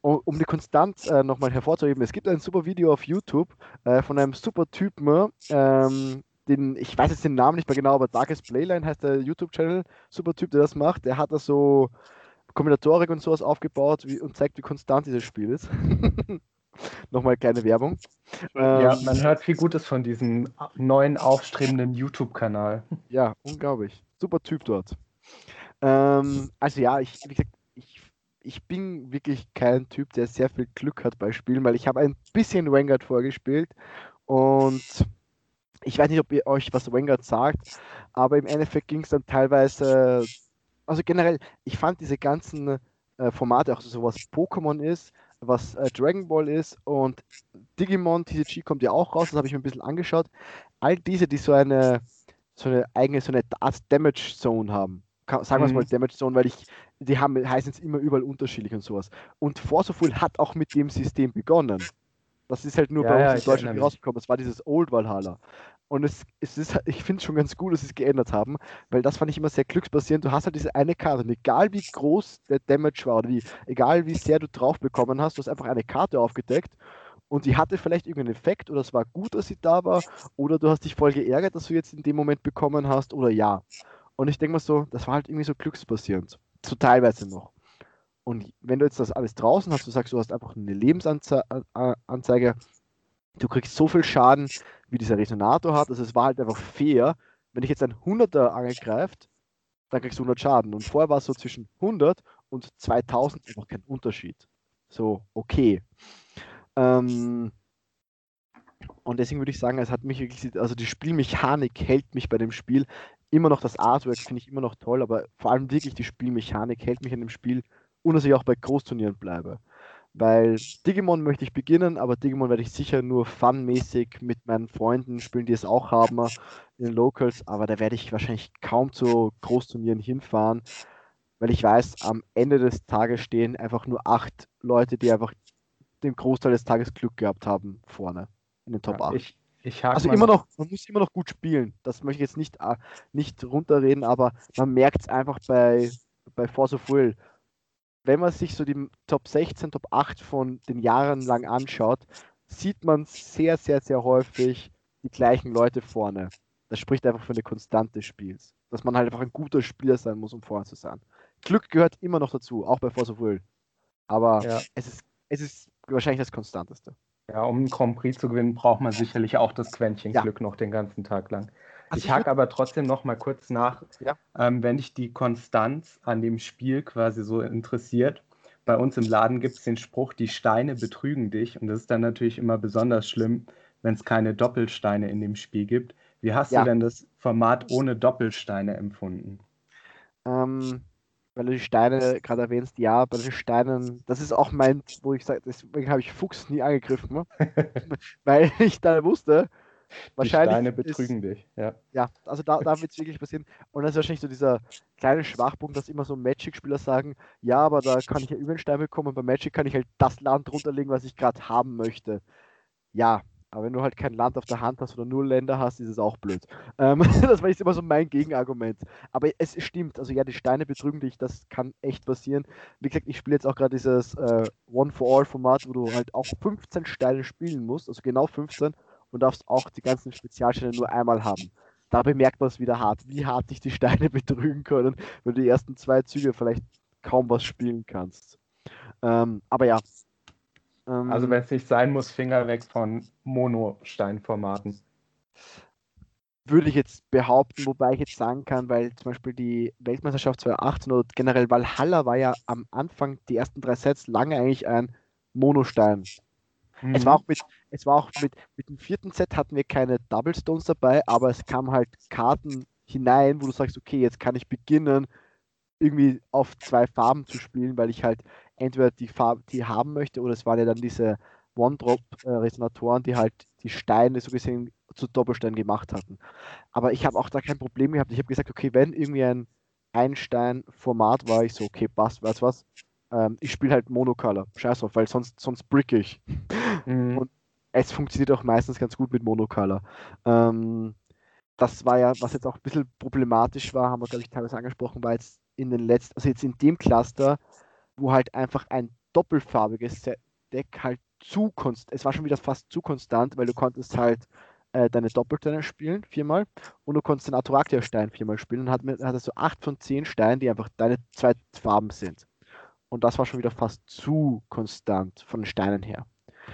um die Konstanz äh, nochmal hervorzuheben, es gibt ein super Video auf YouTube äh, von einem super Typen, ähm, den, ich weiß jetzt den Namen nicht mehr genau, aber Darkest Playline heißt der YouTube-Channel, super Typ, der das macht. Der hat da so Kombinatorik und sowas aufgebaut wie, und zeigt, wie konstant dieses Spiel ist. Nochmal kleine Werbung. Ja, ähm, man hört viel Gutes von diesem neuen aufstrebenden YouTube-Kanal. Ja, unglaublich. Super Typ dort. Ähm, also ja, ich, wie gesagt, ich, ich bin wirklich kein Typ, der sehr viel Glück hat bei Spielen, weil ich habe ein bisschen Vanguard vorgespielt und ich weiß nicht, ob ihr euch was Vanguard sagt, aber im Endeffekt ging es dann teilweise, also generell, ich fand diese ganzen äh, Formate, auch so was Pokémon ist, was äh, Dragon Ball ist und Digimon TCG kommt ja auch raus, das habe ich mir ein bisschen angeschaut. All diese, die so eine, so eine eigene, so eine Art Damage Zone haben. sagen wir es mhm. mal Damage Zone, weil ich, die haben, heißen es immer überall unterschiedlich und sowas. Und Force of Will hat auch mit dem System begonnen. Das ist halt nur ja, bei uns ja, in Deutschland rausgekommen. Das war dieses Old Valhalla. Und es, es ist, ich finde es schon ganz gut, dass sie es geändert haben, weil das fand ich immer sehr glücksbasierend. Du hast halt diese eine Karte und egal wie groß der Damage war oder wie, egal wie sehr du drauf bekommen hast, du hast einfach eine Karte aufgedeckt und die hatte vielleicht irgendeinen Effekt oder es war gut, dass sie da war oder du hast dich voll geärgert, dass du jetzt in dem Moment bekommen hast oder ja. Und ich denke mal so, das war halt irgendwie so glücksbasierend. So teilweise noch. Und wenn du jetzt das alles draußen hast, du sagst, du hast einfach eine Lebensanzeige, du kriegst so viel Schaden, wie dieser Resonator hat. Also es war halt einfach fair. Wenn ich jetzt ein 100er angreift, dann kriegst du 100 Schaden. Und vorher war es so zwischen 100 und 2000 einfach kein Unterschied. So, okay. Ähm, und deswegen würde ich sagen, es hat mich wirklich, also die Spielmechanik hält mich bei dem Spiel. Immer noch das Artwork finde ich immer noch toll, aber vor allem wirklich die Spielmechanik hält mich in dem Spiel und dass ich auch bei Großturnieren bleibe. Weil Digimon möchte ich beginnen, aber Digimon werde ich sicher nur funmäßig mit meinen Freunden spielen, die es auch haben in den Locals. Aber da werde ich wahrscheinlich kaum zu Großturnieren hinfahren, weil ich weiß, am Ende des Tages stehen einfach nur acht Leute, die einfach den Großteil des Tages Glück gehabt haben vorne in den Top ja, 8. Ich, ich also immer noch, man muss immer noch gut spielen. Das möchte ich jetzt nicht, äh, nicht runterreden, aber man merkt es einfach bei, bei Force of Will wenn man sich so die Top 16, Top 8 von den Jahren lang anschaut, sieht man sehr, sehr, sehr häufig die gleichen Leute vorne. Das spricht einfach für eine Konstante des Spiels. Dass man halt einfach ein guter Spieler sein muss, um vorne zu sein. Glück gehört immer noch dazu, auch bei Force of Will. Aber ja. es, ist, es ist wahrscheinlich das Konstanteste. Ja, um einen Grand Prix zu gewinnen, braucht man sicherlich auch das Quäntchen ja. Glück noch den ganzen Tag lang. Also ich hake aber trotzdem noch mal kurz nach, ja. ähm, wenn dich die Konstanz an dem Spiel quasi so interessiert. Bei uns im Laden gibt es den Spruch, die Steine betrügen dich. Und das ist dann natürlich immer besonders schlimm, wenn es keine Doppelsteine in dem Spiel gibt. Wie hast ja. du denn das Format ohne Doppelsteine empfunden? Ähm, weil du die Steine gerade erwähnst, ja, bei den Steinen, das ist auch mein, wo ich sage, deswegen habe ich Fuchs nie angegriffen, ne? weil ich da wusste, Wahrscheinlich die Steine betrügen ist, dich, ja. Ja, also da, da wird es wirklich passieren. Und das ist wahrscheinlich so dieser kleine Schwachpunkt, dass immer so Magic-Spieler sagen, ja, aber da kann ich ja über den Stein bekommen und bei Magic kann ich halt das Land runterlegen, was ich gerade haben möchte. Ja, aber wenn du halt kein Land auf der Hand hast oder nur Länder hast, ist es auch blöd. Ähm, das war jetzt immer so mein Gegenargument. Aber es stimmt, also ja, die Steine betrügen dich, das kann echt passieren. Wie gesagt, ich spiele jetzt auch gerade dieses äh, One-for-All-Format, wo du halt auch 15 Steine spielen musst, also genau 15 und darfst auch die ganzen Spezialsteine nur einmal haben. Da bemerkt man es wieder hart, wie hart dich die Steine betrügen können, wenn du die ersten zwei Züge vielleicht kaum was spielen kannst. Ähm, aber ja. Ähm, also wenn es nicht sein muss, Finger weg von Mono-Steinformaten. Würde ich jetzt behaupten, wobei ich jetzt sagen kann, weil zum Beispiel die Weltmeisterschaft 2018 oder generell Valhalla war ja am Anfang die ersten drei Sets lange eigentlich ein Monostein. Mhm. Es war auch mit, es war auch mit, mit dem vierten Set hatten wir keine Double Stones dabei, aber es kamen halt Karten hinein, wo du sagst, okay, jetzt kann ich beginnen, irgendwie auf zwei Farben zu spielen, weil ich halt entweder die Farbe, die haben möchte, oder es waren ja dann diese One-Drop-Resonatoren, die halt die Steine so gesehen zu Doppelsteinen gemacht hatten. Aber ich habe auch da kein Problem gehabt. Ich habe gesagt, okay, wenn irgendwie ein Einstein-Format war, ich so, okay, passt, weißt du was? Ähm, ich spiele halt Monocolor. Scheiß drauf, weil sonst, sonst brick ich. Mhm. Und es funktioniert auch meistens ganz gut mit Monocolor. Ähm, das war ja, was jetzt auch ein bisschen problematisch war, haben wir, glaube ich, teilweise angesprochen, war jetzt in den letzten, also jetzt in dem Cluster, wo halt einfach ein doppelfarbiges Deck halt zu konstant, es war schon wieder fast zu konstant, weil du konntest halt äh, deine Doppelsteine spielen, viermal, und du konntest den Atorakia-Stein viermal spielen und hat, hattest so acht von zehn Steinen, die einfach deine zwei Farben sind. Und das war schon wieder fast zu konstant von den Steinen her.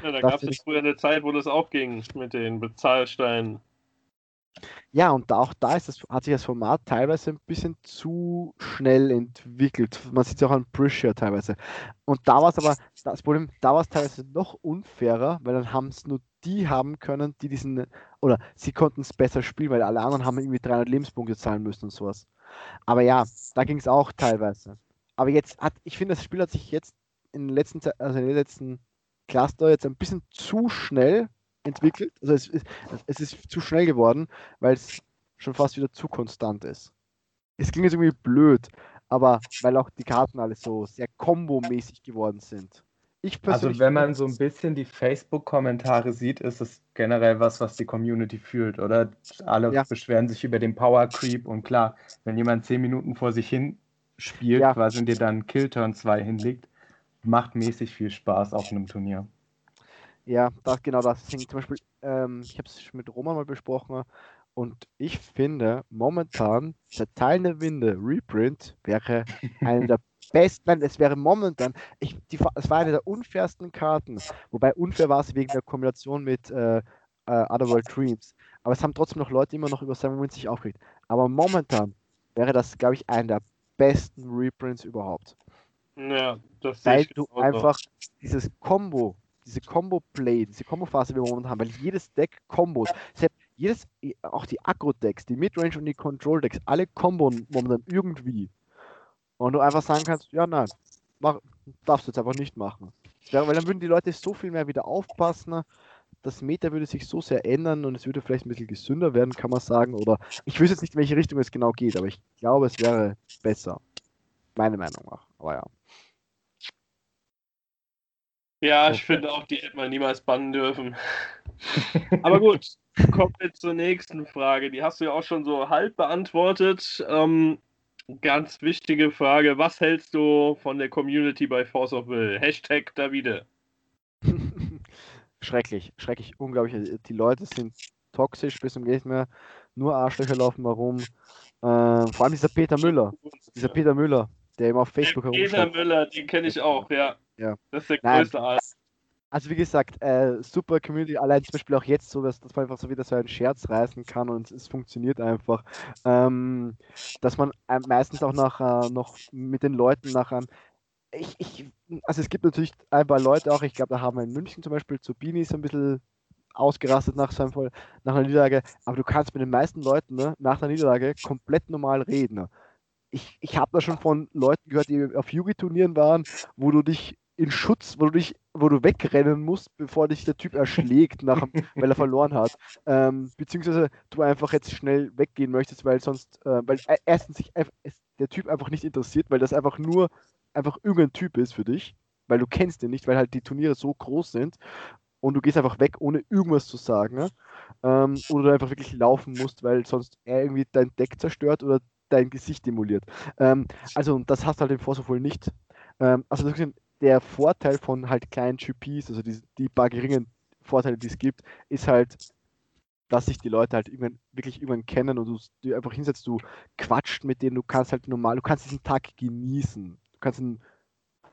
Ja, da gab es früher eine Zeit, wo das auch ging mit den Bezahlsteinen. Ja, und auch da ist das, hat sich das Format teilweise ein bisschen zu schnell entwickelt. Man sieht es auch an Prisha teilweise. Und da war es aber, das Problem, da war es teilweise noch unfairer, weil dann haben es nur die haben können, die diesen, oder sie konnten es besser spielen, weil alle anderen haben irgendwie 300 Lebenspunkte zahlen müssen und sowas. Aber ja, da ging es auch teilweise. Aber jetzt hat, ich finde, das Spiel hat sich jetzt in den letzten, also in den letzten Cluster jetzt ein bisschen zu schnell entwickelt. Also es ist, es ist zu schnell geworden, weil es schon fast wieder zu konstant ist. Es klingt jetzt irgendwie blöd, aber weil auch die Karten alle so sehr kombomäßig geworden sind. also wenn man so ein bisschen die Facebook-Kommentare sieht, ist es generell was, was die Community fühlt, oder? Alle ja. beschweren sich über den Power Creep und klar, wenn jemand zehn Minuten vor sich hin spielt, ja. quasi und dir dann Killturn 2 hinlegt, macht mäßig viel Spaß auf einem Turnier. Ja, das genau das. Zum Beispiel, ähm, ich habe es mit Roman mal besprochen und ich finde momentan Zerteilende Winde Reprint wäre eine der besten, nein, es wäre momentan, ich, die, es war eine der unfairsten Karten, wobei unfair war es wegen der Kombination mit äh, äh, Otherworld Dreams. Aber es haben trotzdem noch Leute immer noch über Seven Winds sich aufgeregt. Aber momentan wäre das, glaube ich, einer der besten Reprints überhaupt. Ja, das Weil du einfach dieses Combo diese Combo-Play, diese Combo-Phase, die wir momentan haben, weil jedes Deck Kombos, jedes, auch die Aggro-Decks, die Midrange und die Control-Decks, alle Combo momentan irgendwie. Und du einfach sagen kannst, ja, nein, mach, darfst du jetzt einfach nicht machen. Ja, weil dann würden die Leute so viel mehr wieder aufpassen. Das Meta würde sich so sehr ändern und es würde vielleicht ein bisschen gesünder werden, kann man sagen. Oder ich wüsste jetzt nicht, in welche Richtung es genau geht, aber ich glaube, es wäre besser. Meine Meinung nach. Aber ja. Ja, ich finde auch, die hätte man niemals bannen dürfen. Aber gut, kommen wir zur nächsten Frage. Die hast du ja auch schon so halb beantwortet. Ähm, ganz wichtige Frage. Was hältst du von der Community bei Force of Will? Hashtag Davide. schrecklich, schrecklich, unglaublich. Die Leute sind toxisch bis zum geht mehr. Nur Arschlöcher laufen mal rum. Äh, vor allem dieser Peter Müller. Dieser Peter Müller, der immer auf Facebook herumsteht. Peter Müller, den kenne ich auch, ja. Ja. Das ist der größte Nein. Arzt. Also wie gesagt, äh, super Community, allein zum Beispiel auch jetzt so, dass, dass man einfach so wieder so einen Scherz reißen kann und es funktioniert einfach. Ähm, dass man äh, meistens auch nachher noch mit den Leuten nachher. Ich, ich, also es gibt natürlich ein paar Leute auch, ich glaube, da haben wir in München zum Beispiel zu Bini so ein bisschen ausgerastet nach, seinem, nach einer Niederlage, aber du kannst mit den meisten Leuten ne, nach der Niederlage komplett normal reden. Ich, ich habe da schon von Leuten gehört, die auf Yugi-Turnieren waren, wo du dich in Schutz, wo du dich, wo du wegrennen musst, bevor dich der Typ erschlägt, nach, weil er verloren hat. Ähm, beziehungsweise du einfach jetzt schnell weggehen möchtest, weil sonst, äh, weil äh, erstens sich der Typ einfach nicht interessiert, weil das einfach nur einfach irgendein Typ ist für dich, weil du kennst ihn nicht, weil halt die Turniere so groß sind und du gehst einfach weg, ohne irgendwas zu sagen. Ne? Ähm, oder du einfach wirklich laufen musst, weil sonst er irgendwie dein Deck zerstört oder dein Gesicht emuliert. Ähm, also das hast du halt im Force of Will nicht. Ähm, also der Vorteil von halt kleinen GPs, also die, die paar geringen Vorteile, die es gibt, ist halt, dass sich die Leute halt irgendwann, wirklich irgendwann kennen und du, du einfach hinsetzt, du quatscht mit denen, du kannst halt normal, du kannst diesen Tag genießen, du kannst ihn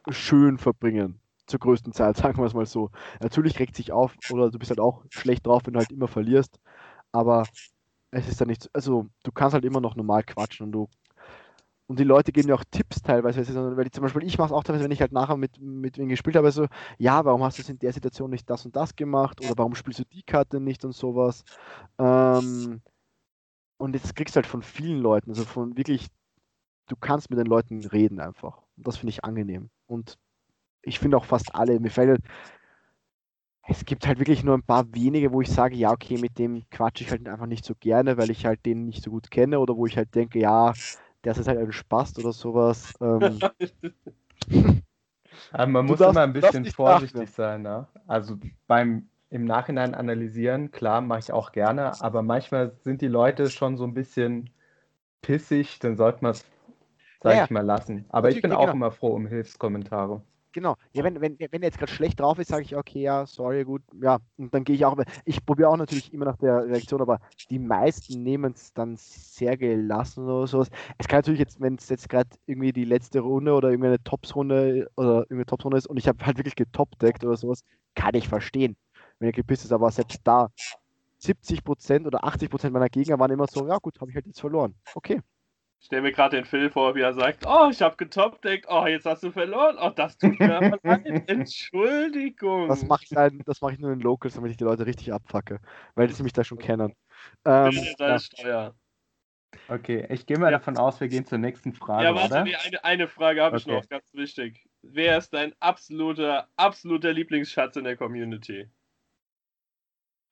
schön verbringen, zur größten Zeit, sagen wir es mal so. Natürlich regt sich auf oder du bist halt auch schlecht drauf, wenn du halt immer verlierst, aber es ist ja nicht, also du kannst halt immer noch normal quatschen und du und die Leute geben ja auch Tipps teilweise, weil die, zum Beispiel ich mache es auch teilweise, wenn ich halt nachher mit, mit wem gespielt habe, so, ja, warum hast du in der Situation nicht das und das gemacht oder warum spielst du die Karte nicht und sowas. Ähm, und jetzt kriegst du halt von vielen Leuten, also von wirklich, du kannst mit den Leuten reden einfach. Und das finde ich angenehm. Und ich finde auch fast alle, mir fällt halt, es gibt halt wirklich nur ein paar wenige, wo ich sage, ja, okay, mit dem quatsche ich halt einfach nicht so gerne, weil ich halt den nicht so gut kenne oder wo ich halt denke, ja, der ist halt ein Spaß oder sowas. Ähm, Aber man Du muss darfst- immer ein bisschen vorsichtig nachmachen. sein. Ne? Also beim im Nachhinein analysieren, klar, mache ich auch gerne, aber manchmal sind die Leute schon so ein bisschen pissig, dann sollte man es, sag Ja, ich mal, lassen. Aber ich bin ja, auch genau. immer froh um Hilfskommentare. Genau. Ja, wenn, wenn, wenn er jetzt gerade schlecht drauf ist, sage ich, okay, ja, sorry, gut, ja. Und dann gehe ich auch, ich probiere auch natürlich immer nach der Reaktion, aber die meisten nehmen es dann sehr gelassen oder sowas. Es kann natürlich jetzt, wenn es jetzt gerade irgendwie die letzte Runde oder irgendeine Tops-Runde oder irgendeine Tops-Runde ist und ich habe halt wirklich getopdeckt oder sowas, kann ich verstehen, wenn er gepisst ist, aber selbst da 70% oder 80% meiner Gegner waren immer so, ja gut, habe ich halt jetzt verloren. Okay. Ich stelle mir gerade den Phil vor, wie er sagt, oh, ich habe getopdeckt, oh, jetzt hast du verloren, oh, das tut mir aber leid, Entschuldigung. Das mache ich, dann- das mach ich nur in Locals, damit ich die Leute richtig abfacke, weil die mich da schon kennen. Ähm, ja. Steuer. Okay, ich gehe mal Ja. davon aus, wir gehen zur nächsten Frage, Ja, warte, oder? nee, eine, eine Frage habe ich Okay. noch, ganz wichtig. Wer ist dein absoluter, absoluter Lieblingsschatz in der Community?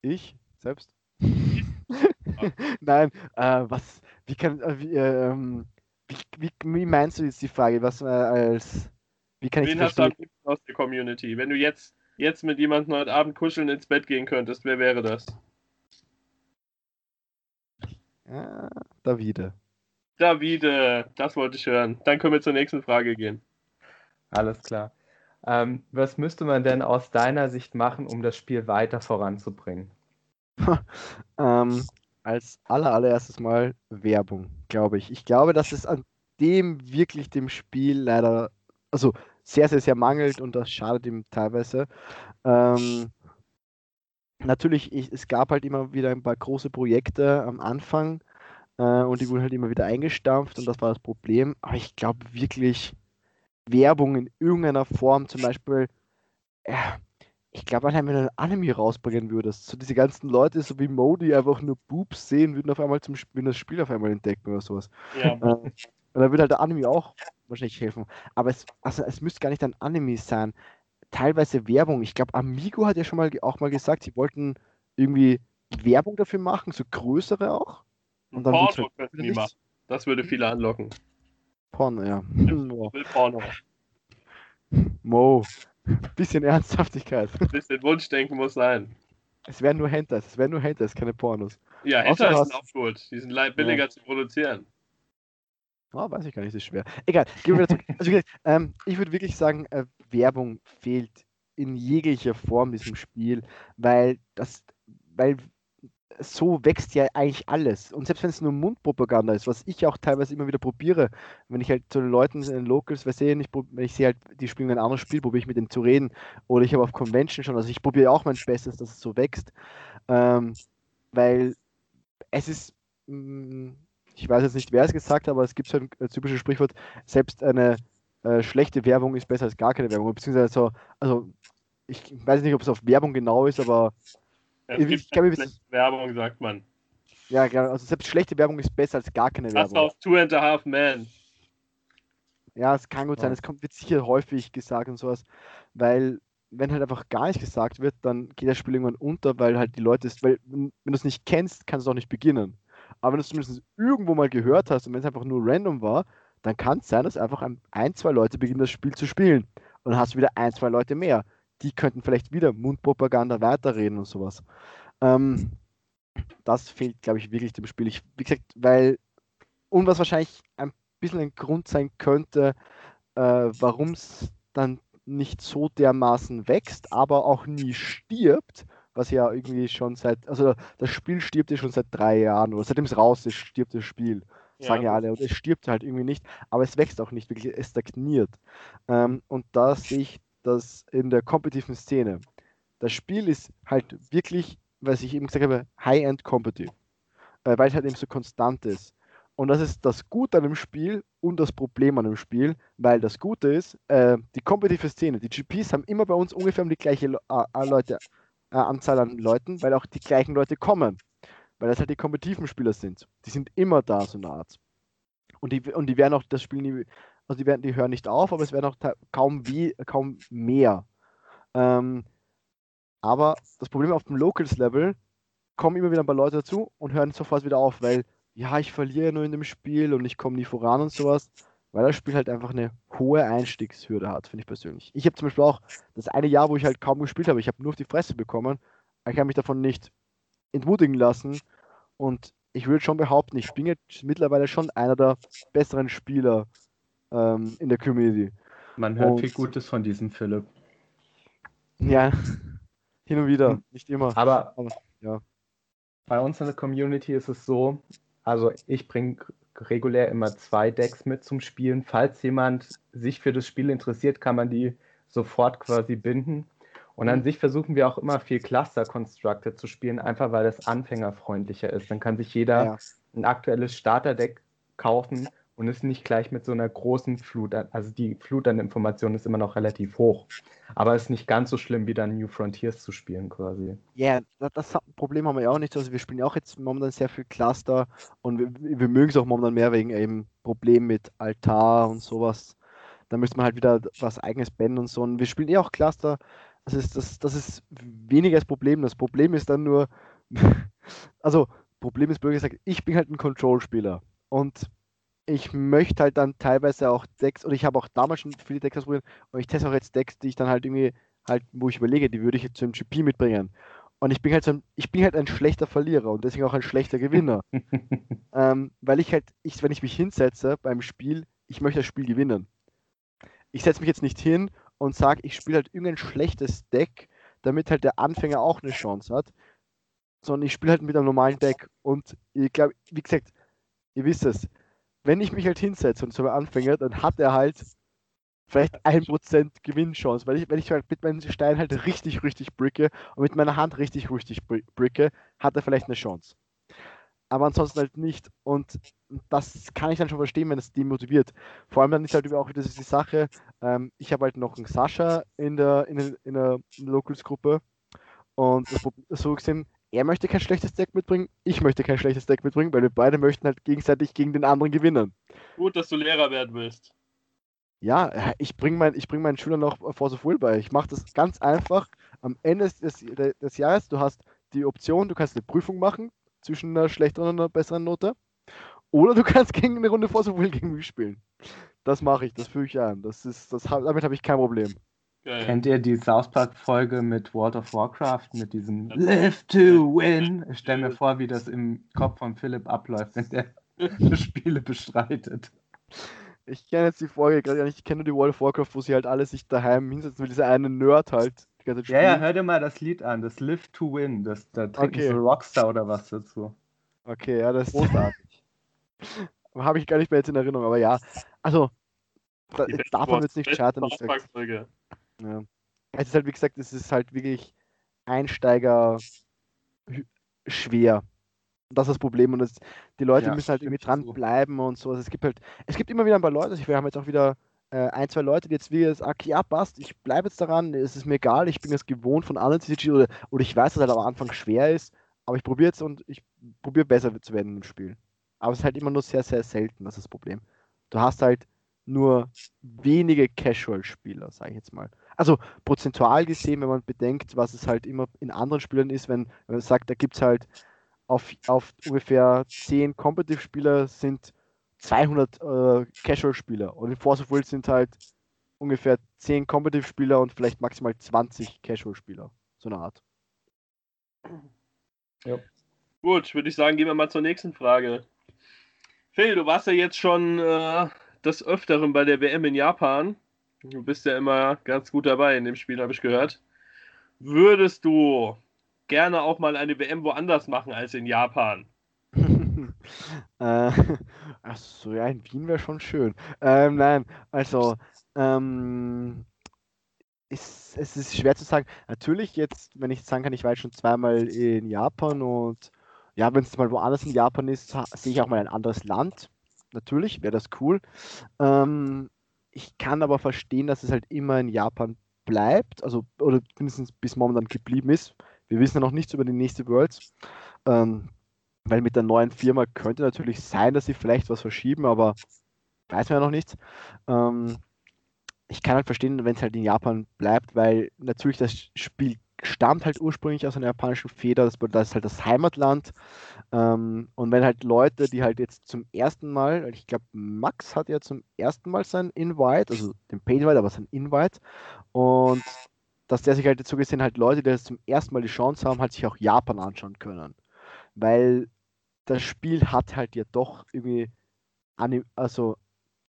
Ich selbst? Nein, äh, was, wie kann, äh, wie, ähm, wie, wie, wie meinst du jetzt die Frage, was äh, als, wie kann ich Wen hast du am liebsten aus der Community? Wenn du jetzt, jetzt mit jemandem heute Abend kuscheln ins Bett gehen könntest, wer wäre das? Ja, Davide. Davide, das wollte ich hören. Dann können wir zur nächsten Frage gehen. Alles klar. Ähm, was müsste man denn aus deiner Sicht machen, um das Spiel weiter voranzubringen? Ähm, als aller, allererstes Mal Werbung, glaube ich. Ich glaube, dass es an dem wirklich dem Spiel leider, also sehr, sehr, sehr mangelt und das schadet ihm teilweise. Ähm, natürlich, ich, es gab halt immer wieder ein paar große Projekte am Anfang äh, und die wurden halt immer wieder eingestampft und das war das Problem. Aber ich glaube wirklich, Werbung in irgendeiner Form, zum Beispiel, ja, ich glaube, wenn du ein Anime rausbringen würdest, so diese ganzen Leute, so wie Modi, einfach nur Boobs sehen, würden auf einmal zum würden das Spiel auf einmal entdecken oder sowas. Ja, Äh, und da würde halt der Anime auch wahrscheinlich helfen. Aber es, also es müsste gar nicht ein Anime sein. Teilweise Werbung. Ich glaube, Amigo hat ja schon mal auch mal gesagt, sie wollten irgendwie Werbung dafür machen, so größere auch. Und dann Porno halt die nichts. machen. Das würde viele anlocken. Porno, ja. Mo. Ich will Porno. Mo. Bisschen Ernsthaftigkeit. Ein bisschen Wunschdenken muss sein. Es wären nur Hentas, es wären nur Hentas, keine Pornos. Ja, du sind auch gut. Die sind billiger zu produzieren. Ah, weiß ich gar nicht, das ist schwer. Egal, gehen wir wieder zurück. Also, ähm, ich würde wirklich sagen, äh, Werbung fehlt in jeglicher Form diesem Spiel, weil das, weil so wächst ja eigentlich alles. Und selbst wenn es nur Mundpropaganda ist, was ich auch teilweise immer wieder probiere, wenn ich halt zu den Leuten in den Locals was sehe, ich, ich sehe halt, die spielen ein anderes Spiel, probiere ich mit denen zu reden. Oder ich habe auf Convention schon, also ich probiere auch mein Bestes, dass es so wächst. Ähm, weil es ist, mh, ich weiß jetzt nicht, wer es gesagt hat, aber es gibt so ein typisches Sprichwort, selbst eine äh, schlechte Werbung ist besser als gar keine Werbung. Beziehungsweise so, also ich weiß nicht, ob es auf Werbung genau ist, aber Es Ich- gibt ich kann schlechte Werbung, sagt man. ja, genau, also selbst schlechte Werbung ist besser als gar keine Das Werbung. auf Two and a Half Men. Ja, es kann gut sein, es kommt, wird sicher häufig gesagt und sowas, weil wenn halt einfach gar nicht gesagt wird, dann geht das Spiel irgendwann unter, weil halt die Leute, es- weil wenn wenn du es nicht kennst, kannst du auch nicht beginnen. Aber wenn du es zumindest irgendwo mal gehört hast und wenn es einfach nur random war, dann kann es sein, dass einfach ein, ein, zwei Leute beginnen, das Spiel zu spielen. Und dann hast du wieder ein, zwei Leute mehr. Die könnten vielleicht wieder Mundpropaganda weiterreden und sowas. Ähm, das fehlt, glaube ich, wirklich dem Spiel. Ich, wie gesagt, weil, und was wahrscheinlich ein bisschen ein Grund sein könnte, äh, warum es dann nicht so dermaßen wächst, aber auch nie stirbt, was ja irgendwie schon seit, also das Spiel stirbt ja schon seit drei Jahren oder seitdem es raus ist, stirbt das Spiel. Sagen ja alle. Und es stirbt halt irgendwie nicht, aber es wächst auch nicht wirklich, es stagniert. Ähm, und da sehe ich das in der kompetitiven Szene. Das Spiel ist halt wirklich, was ich eben gesagt habe, High-End Competitive. Äh, weil es halt eben so konstant ist. Und das ist das Gute an dem Spiel und das Problem an dem Spiel, weil das Gute ist, äh, die kompetitive Szene, die GPs haben immer bei uns ungefähr um die gleiche Le äh, äh, Leute, äh, Anzahl an Leuten, weil auch die gleichen Leute kommen. weil das halt die kompetitiven Spieler sind. Die sind immer da, so eine Art. Und die, und die werden auch das Spiel nie, also die werden, die hören nicht auf, aber es werden auch kaum wie, kaum mehr. Ähm, aber das Problem auf dem Locals-Level kommen immer wieder ein paar Leute dazu und hören sofort wieder auf, weil ja, ich verliere nur in dem Spiel und ich komme nie voran und sowas, weil das Spiel halt einfach eine hohe Einstiegshürde hat, finde ich persönlich. Ich habe zum Beispiel auch das eine Jahr, wo ich halt kaum gespielt habe, ich habe nur auf die Fresse bekommen, ich habe mich davon nicht entmutigen lassen und ich würde schon behaupten, ich bin jetzt mittlerweile schon einer der besseren Spieler ähm, in der Community. Man hört und, viel Gutes von diesem Philipp. Ja, hin und wieder, hm. nicht immer. Aber, aber ja. bei uns in der Community ist es so, also ich bringe regulär immer zwei Decks mit zum Spielen. Falls jemand sich für das Spiel interessiert, kann man die sofort quasi binden. Und an mhm. sich versuchen wir auch immer viel Cluster Constructed zu spielen, einfach weil das anfängerfreundlicher ist. Dann kann sich jeder ja. ein aktuelles Starterdeck kaufen und ist nicht gleich mit so einer großen Flut, also die Flut an Informationen ist immer noch relativ hoch. Aber ist nicht ganz so schlimm, wie dann New Frontiers zu spielen quasi. Ja, yeah, das, Problem haben wir ja auch nicht. Also wir spielen ja auch jetzt momentan sehr viel Cluster und wir, wir mögen es auch momentan mehr wegen eben Problemen mit Altar und sowas. Da müsste man halt wieder was eigenes bannen und so. Und wir spielen eh auch Cluster, das ist, das, das ist weniger das Problem. Das Problem ist dann nur, also Problem ist blöd gesagt, ich bin halt ein Control-Spieler und ich möchte halt dann teilweise auch Decks, oder ich habe auch damals schon viele Decks ausprobiert und ich teste auch jetzt Decks, die ich dann halt irgendwie halt, wo ich überlege, die würde ich jetzt zum GP mitbringen. Und ich bin halt so ein, ich bin halt ein schlechter Verlierer und deswegen auch ein schlechter Gewinner. ähm, weil ich halt, ich, wenn ich mich hinsetze beim Spiel, ich möchte das Spiel gewinnen. Ich setze mich jetzt nicht hin und sage, ich spiele halt irgendein schlechtes Deck, damit halt der Anfänger auch eine Chance hat, sondern ich spiele halt mit einem normalen Deck. Und ich glaube, wie gesagt, ihr wisst es, wenn ich mich halt hinsetze und so ein Anfänger, dann hat er halt vielleicht 1% Gewinnchance, weil ich, wenn ich halt mit meinen Steinen halt richtig, richtig bricke und mit meiner Hand richtig, richtig bricke, hat er vielleicht eine Chance aber ansonsten halt nicht. Und das kann ich dann schon verstehen, wenn es demotiviert. Vor allem dann ist halt auch wieder die Sache, ähm, ich habe halt noch einen Sascha in der, in der, in der, Locals-Gruppe und so gesehen, er möchte kein schlechtes Deck mitbringen, ich möchte kein schlechtes Deck mitbringen, weil wir beide möchten halt gegenseitig gegen den anderen gewinnen. Gut, dass du Lehrer werden willst. Ja, ich bringe mein, bring meinen Schülern noch Force of Will bei. Ich mache das ganz einfach. Am Ende des, des Jahres, du hast die Option, du kannst eine Prüfung machen, zwischen einer schlechteren und einer besseren Note. Oder du kannst gegen eine Runde Force of Will gegen mich spielen. Das mache ich, das führe ich an. Das ist, das, damit habe ich kein Problem. Geil. Kennt ihr die South Park-Folge mit World of Warcraft, mit diesem Live to Win? Ich stelle mir vor, wie das im Kopf von Philipp abläuft, wenn der Spiele bestreitet. Ich kenne jetzt die Folge gerade nicht, ich kenne nur die World of Warcraft, wo sie halt alle sich daheim hinsetzen, wie dieser eine Nerd halt ja, ja, hör dir mal das Lied an, das Live to Win. Das, da trinken okay. so Rockstar oder was dazu. Okay, ja, das ist großartig. Habe ich gar nicht mehr jetzt in Erinnerung, aber ja. Also, da, davon wird es nicht scheitern. Ja. Es ist halt, wie gesagt, es ist halt wirklich Einsteiger schwer. Das ist das Problem. Und das, die Leute ja, müssen halt irgendwie dranbleiben so. und so. Also es gibt halt, es gibt immer wieder ein paar Leute, also wir haben jetzt auch wieder äh, ein, zwei Leute, die jetzt wie sagen, okay, ja, passt, ich bleibe jetzt daran, es ist mir egal, ich bin es gewohnt von anderen CCG oder, oder ich weiß, dass es halt am Anfang schwer ist, aber ich probiere jetzt und ich probiere besser zu werden im Spiel. Aber es ist halt immer nur sehr, sehr selten, das ist das Problem. Du hast halt nur wenige Casual-Spieler, sage ich jetzt mal. Also prozentual gesehen, wenn man bedenkt, was es halt immer in anderen Spielern ist, wenn, wenn man sagt, da gibt es halt auf, auf ungefähr 10 Competitive-Spieler sind 200 äh, Casual-Spieler und in Force of Will sind halt ungefähr 10 Competitive-Spieler und vielleicht maximal 20 Casual-Spieler. So eine Art. Ja. Gut, würde ich sagen, gehen wir mal zur nächsten Frage. Phil, du warst ja jetzt schon äh, des Öfteren bei der WM in Japan. Du bist ja immer ganz gut dabei in dem Spiel, habe ich gehört. Würdest du gerne auch mal eine WM woanders machen als in Japan? äh, achso, ja, in Wien wäre schon schön. Ähm, nein, also, ähm, ist, es ist schwer zu sagen. Natürlich, jetzt, wenn ich sagen kann, ich war jetzt schon zweimal in Japan und ja, wenn es mal woanders in Japan ist, sehe ich auch mal ein anderes Land. Natürlich, wäre das cool. Ähm, ich kann aber verstehen, dass es halt immer in Japan bleibt, also oder mindestens bis momentan geblieben ist. Wir wissen ja noch nichts über die nächste Worlds. Ähm, Weil mit der neuen Firma könnte natürlich sein, dass sie vielleicht was verschieben, aber weiß man ja noch nicht. Ähm, ich kann halt verstehen, wenn es halt in Japan bleibt, weil natürlich das Spiel stammt halt ursprünglich aus einer japanischen Feder, das, das ist halt das Heimatland. Ähm, und wenn halt Leute, die halt jetzt zum ersten Mal, ich glaube, Max hat ja zum ersten Mal sein Invite, also den Paid Invite, aber sein Invite, und dass der sich halt dazu gesehen halt Leute, die jetzt zum ersten Mal die Chance haben, halt sich auch Japan anschauen können. Weil das Spiel hat halt ja doch irgendwie anim also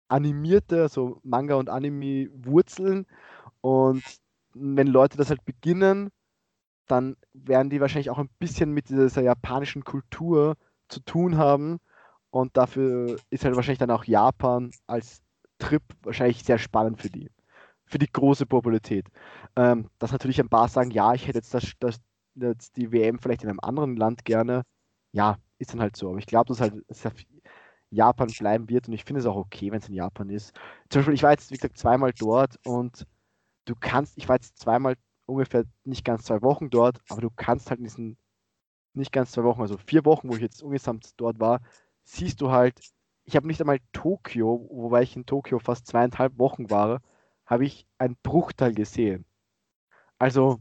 animierte, also Manga und Anime Wurzeln und wenn Leute das halt beginnen, dann werden die wahrscheinlich auch ein bisschen mit dieser japanischen Kultur zu tun haben. Und dafür ist halt wahrscheinlich dann auch Japan als Trip wahrscheinlich sehr spannend für die. Für die große Popularität. Ähm, dass natürlich ein paar sagen, ja, ich hätte jetzt, das, das, jetzt die WM vielleicht in einem anderen Land gerne. Ja, ist dann halt so. Aber ich glaube, dass halt dass Japan bleiben wird und ich finde es auch okay, wenn es in Japan ist. Zum Beispiel, ich war jetzt, wie gesagt, zweimal dort und du kannst, ich war jetzt zweimal ungefähr nicht ganz zwei Wochen dort, aber du kannst halt in diesen nicht ganz zwei Wochen, also vier Wochen, wo ich jetzt insgesamt dort war, siehst du halt, ich habe nicht einmal Tokio, wobei ich in Tokio fast zweieinhalb Wochen war, habe ich einen Bruchteil gesehen. Also,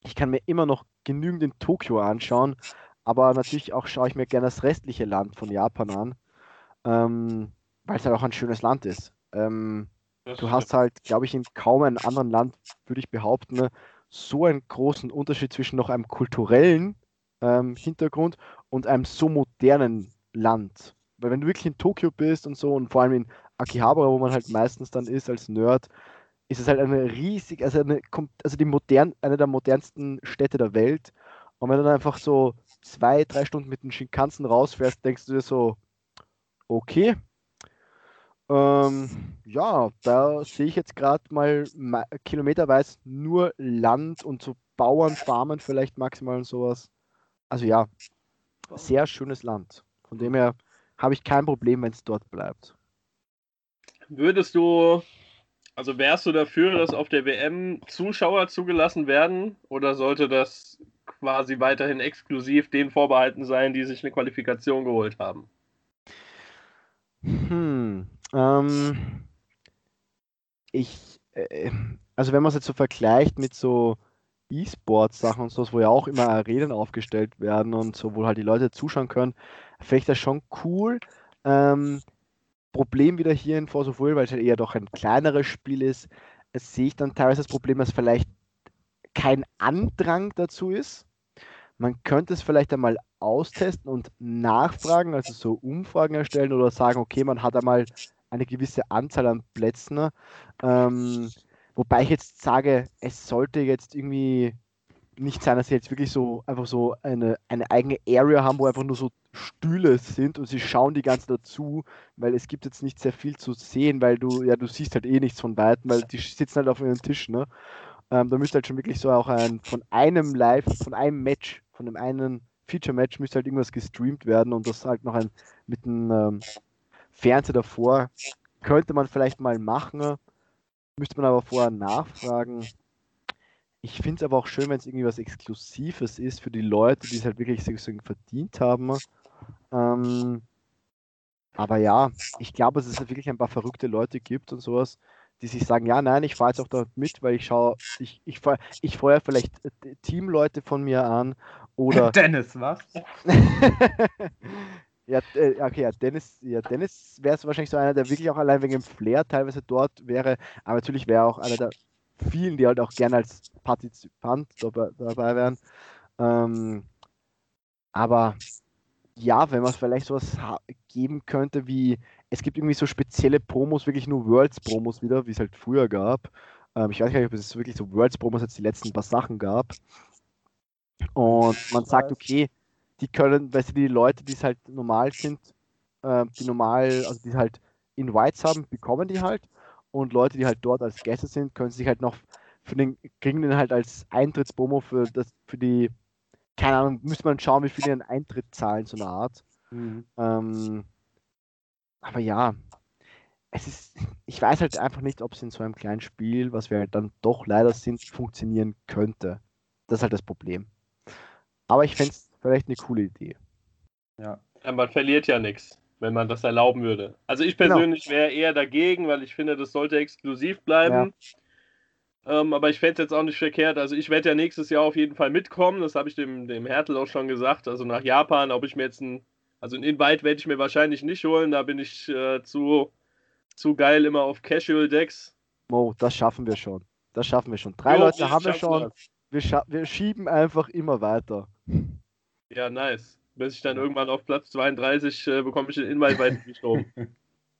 ich kann mir immer noch genügend in Tokio anschauen, aber natürlich auch schaue ich mir gerne das restliche Land von Japan an, ähm, weil es halt auch ein schönes Land ist. Ähm, du hast halt, glaube ich, in kaum einem anderen Land, würde ich behaupten, so einen großen Unterschied zwischen noch einem kulturellen ähm, Hintergrund und einem so modernen Land. Weil wenn du wirklich in Tokio bist und so und vor allem in Akihabara, wo man halt meistens dann ist als Nerd, ist es halt eine riesig, also, eine, also die modern, eine der modernsten Städte der Welt. Und wenn du dann einfach so zwei, drei Stunden mit dem Shinkansen rausfährst, denkst du dir so, okay, ähm, ja, da sehe ich jetzt gerade mal kilometerweise nur Land und so Bauern, Farmen vielleicht maximal und sowas. Also ja, sehr schönes Land. Von dem her habe ich kein Problem, wenn es dort bleibt. Würdest du, also wärst du dafür, dass auf der WM Zuschauer zugelassen werden oder sollte das quasi weiterhin exklusiv den vorbehalten sein, die sich eine Qualifikation geholt haben? Hm, ähm, ich, äh, also wenn man es jetzt so vergleicht mit so E-Sport-Sachen und so, wo ja auch immer Arenen aufgestellt werden und so, wo halt die Leute zuschauen können, finde ich das schon cool. Ähm, Problem wieder hier in Force of Will, weil es halt eher doch ein kleineres Spiel ist, sehe ich dann teilweise das Problem, dass vielleicht kein Andrang dazu ist. Man könnte es vielleicht einmal austesten und nachfragen, also so Umfragen erstellen oder sagen, okay, man hat einmal eine gewisse Anzahl an Plätzen. Ähm, wobei ich jetzt sage, es sollte jetzt irgendwie nicht sein, dass sie jetzt wirklich so einfach so eine, eine eigene Area haben, wo einfach nur so Stühle sind und sie schauen die ganze dazu, weil es gibt jetzt nicht sehr viel zu sehen, weil du, ja, du siehst halt eh nichts von Weitem, weil die sitzen halt auf ihren Tisch, ne? Ähm, da müsste halt schon wirklich so auch ein von einem Live, von einem Match, von dem einen Feature-Match müsste halt irgendwas gestreamt werden und das halt noch ein mit einem ähm, Fernseher davor. Könnte man vielleicht mal machen, müsste man aber vorher nachfragen. Ich finde es aber auch schön, wenn es irgendwie was Exklusives ist für die Leute, die es halt wirklich verdient haben. Ähm, aber ja, ich glaube, dass es halt wirklich ein paar verrückte Leute gibt und sowas, die sich sagen, ja, nein, ich fahre jetzt auch dort mit, weil ich schaue, ich, ich, ich feuer vielleicht äh, Teamleute von mir an oder. Dennis, was? ja, äh, okay, ja, Dennis, ja, Dennis wäre wahrscheinlich so einer, der wirklich auch allein wegen dem Flair teilweise dort wäre, aber natürlich wäre auch einer der vielen, die halt auch gerne als Partizipant dabei, dabei wären. Ähm, aber ja, wenn man es vielleicht sowas geben könnte wie, es gibt irgendwie so spezielle Promos, wirklich nur Worlds-Promos wieder, wie es halt früher gab. Ähm, ich weiß gar nicht, ob es wirklich so Worlds-Promos jetzt die letzten paar Sachen gab. Und man sagt, okay, die können, weißt du, die Leute, die es halt normal sind, äh, die normal, also die halt Invites haben, bekommen die halt. Und Leute, die halt dort als Gäste sind, können sich halt noch für den, kriegen den halt als Eintrittspromo für das, für die, keine Ahnung, müsste man schauen, wie viele einen Eintritt zahlen, so eine Art. Mhm. Ähm, aber ja, es ist, ich weiß halt einfach nicht, ob es in so einem kleinen Spiel, was wir halt dann doch leider sind, funktionieren könnte. Das ist halt das Problem. Aber ich fände es vielleicht eine coole Idee. Ja. ja man verliert ja nichts, wenn man das erlauben würde. Also ich genau. persönlich genau. wäre eher dagegen, weil ich finde, das sollte exklusiv bleiben. Ja. Ähm, aber ich fände es jetzt auch nicht verkehrt. Also ich werde ja nächstes Jahr auf jeden Fall mitkommen. Das habe ich dem, dem Hertel auch schon gesagt. Also nach Japan, ob ich mir jetzt ein, also ein Invite werde ich mir wahrscheinlich nicht holen. Da bin ich äh, zu, zu geil immer auf Casual Decks. Mo, das schaffen wir schon. Das schaffen wir schon. Drei jo, Leute haben wir schon. Wir, wir schieben einfach immer weiter. Ja, nice. Bis ich dann irgendwann auf Platz 32 äh, bekomme ich den Invite weit geschoben.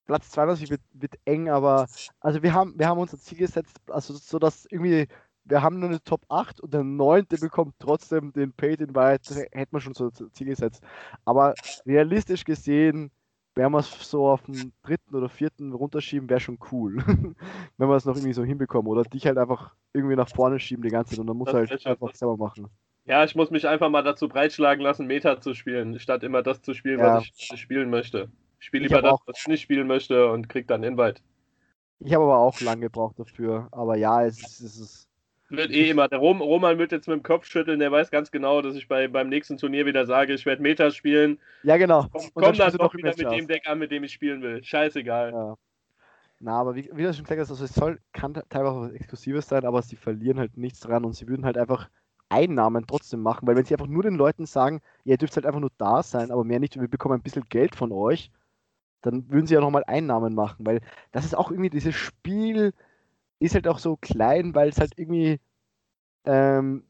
Platz 32 wird, wird eng, aber also wir haben, wir haben unser Ziel gesetzt, also so dass irgendwie, wir haben nur eine Top 8 und der neunte bekommt trotzdem den Paid Invite, hätte man schon so Ziel gesetzt. Aber realistisch gesehen, wenn wir es so auf den dritten oder vierten runterschieben, wäre schon cool. wenn wir es noch irgendwie so hinbekommen. Oder dich halt einfach irgendwie nach vorne schieben die ganze Zeit und dann muss halt einfach selber machen. Ja, ich muss mich einfach mal dazu breitschlagen lassen, Meta zu spielen, statt immer das zu spielen, ja. was ich spielen möchte. Ich spiele lieber das, was ich nicht spielen möchte und krieg dann Invite. Ich habe aber auch lange gebraucht dafür. Aber ja, es ist, es ist wird eh immer. Der Rom, Roman wird jetzt mit dem Kopf schütteln, der weiß ganz genau, dass ich bei, beim nächsten Turnier wieder sage, ich werde Meta spielen. Ja, genau. Komm, komm dann, doch wieder mit dem Deck an, mit dem ich spielen will. Scheißegal. Ja. Na, aber wie, wie du schon gesagt hast, also es soll, kann teilweise was Exklusives sein, aber sie verlieren halt nichts dran und sie würden halt einfach Einnahmen trotzdem machen, weil wenn sie einfach nur den Leuten sagen, ihr dürft halt einfach nur da sein, aber mehr nicht, wir bekommen ein bisschen Geld von euch, dann würden sie ja nochmal Einnahmen machen, weil das ist auch irgendwie dieses Spiel, ist halt auch so klein, weil es halt irgendwie ähm,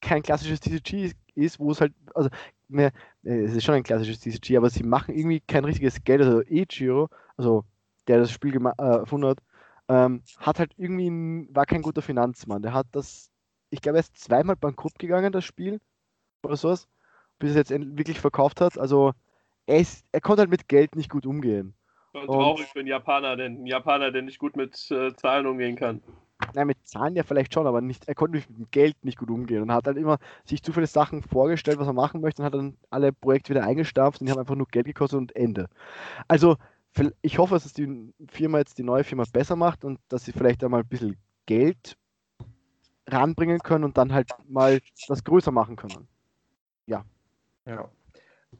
kein klassisches TCG ist, wo es halt, also mehr, äh, es ist schon ein klassisches TCG, aber sie machen irgendwie kein richtiges Geld. Also Ichiro, also der das Spiel äh, erfunden hat, ähm, hat halt irgendwie, war kein guter Finanzmann. Der hat das, ich glaube, er ist zweimal bankrott gegangen, das Spiel, oder sowas, bis er es jetzt wirklich verkauft hat. Also er, ist, er konnte halt mit Geld nicht gut umgehen. Traurig für einen Japaner, denn ein Japaner, der nicht gut mit äh, Zahlen umgehen kann. Nein, mit Zahlen ja vielleicht schon, aber nicht, er konnte mit Geld nicht gut umgehen und hat halt immer sich zu viele Sachen vorgestellt, was er machen möchte und hat dann alle Projekte wieder eingestampft und die haben einfach nur Geld gekostet und Ende. Also, ich hoffe, dass die Firma jetzt die neue Firma besser macht und dass sie vielleicht einmal ein bisschen Geld ranbringen können und dann halt mal das größer machen können. Ja. Ja.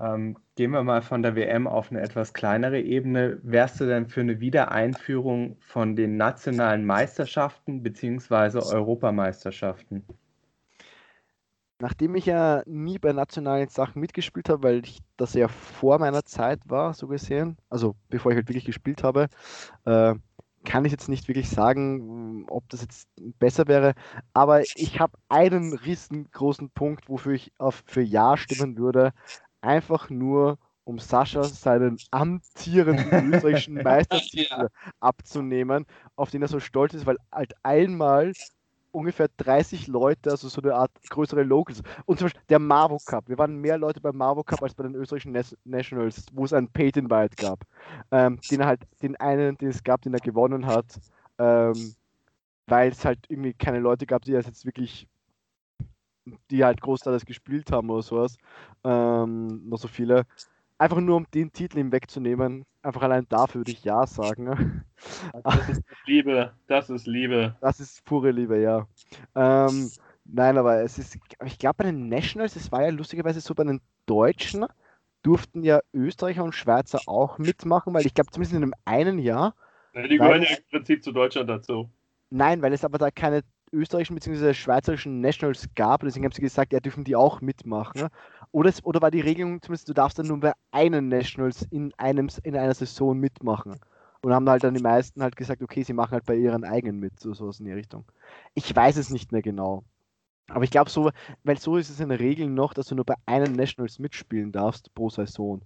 Ähm, gehen wir mal von der WM auf eine etwas kleinere Ebene. Wärst du denn für eine Wiedereinführung von den nationalen Meisterschaften bzw. Europameisterschaften? Nachdem ich ja nie bei nationalen Sachen mitgespielt habe, weil ich das ja vor meiner Zeit war, so gesehen, also bevor ich halt wirklich gespielt habe, äh, kann ich jetzt nicht wirklich sagen, ob das jetzt besser wäre. Aber ich habe einen riesengroßen Punkt, wofür ich auf für Ja stimmen würde einfach nur, um Sascha seinen amtierenden österreichischen Meistertitel ja. abzunehmen, auf den er so stolz ist, weil halt einmal ungefähr 30 Leute, also so eine Art größere Locals. Und zum Beispiel der Marvo Cup. Wir waren mehr Leute beim Marvo Cup als bei den österreichischen Nationals, wo es einen Peyton White gab. Ähm, den halt, den einen, den es gab, den er gewonnen hat, ähm, weil es halt irgendwie keine Leute gab, die das jetzt wirklich die halt großteils gespielt haben oder sowas, ähm, noch so viele. Einfach nur um den Titel ihm wegzunehmen, einfach allein dafür würde ich Ja sagen. Das ist Liebe, das ist Liebe. Das ist pure Liebe, ja. Ähm, nein, aber es ist, ich glaube bei den Nationals, es war ja lustigerweise so bei den Deutschen, durften ja Österreicher und Schweizer auch mitmachen, weil ich glaube zumindest in einem einen Jahr. die gehören ja im Prinzip zu Deutschland dazu. Nein, weil es aber da keine österreichischen bzw. schweizerischen Nationals gab. Deswegen haben sie gesagt, ja, dürfen die auch mitmachen. Oder, es, oder war die Regelung zumindest, du darfst dann nur bei einem Nationals in, einem, in einer Saison mitmachen. Und haben halt dann die meisten halt gesagt, okay, sie machen halt bei ihren eigenen mit, so sowas in die Richtung. Ich weiß es nicht mehr genau. Aber ich glaube so, weil so ist es in der Regel noch, dass du nur bei einem Nationals mitspielen darfst pro Saison.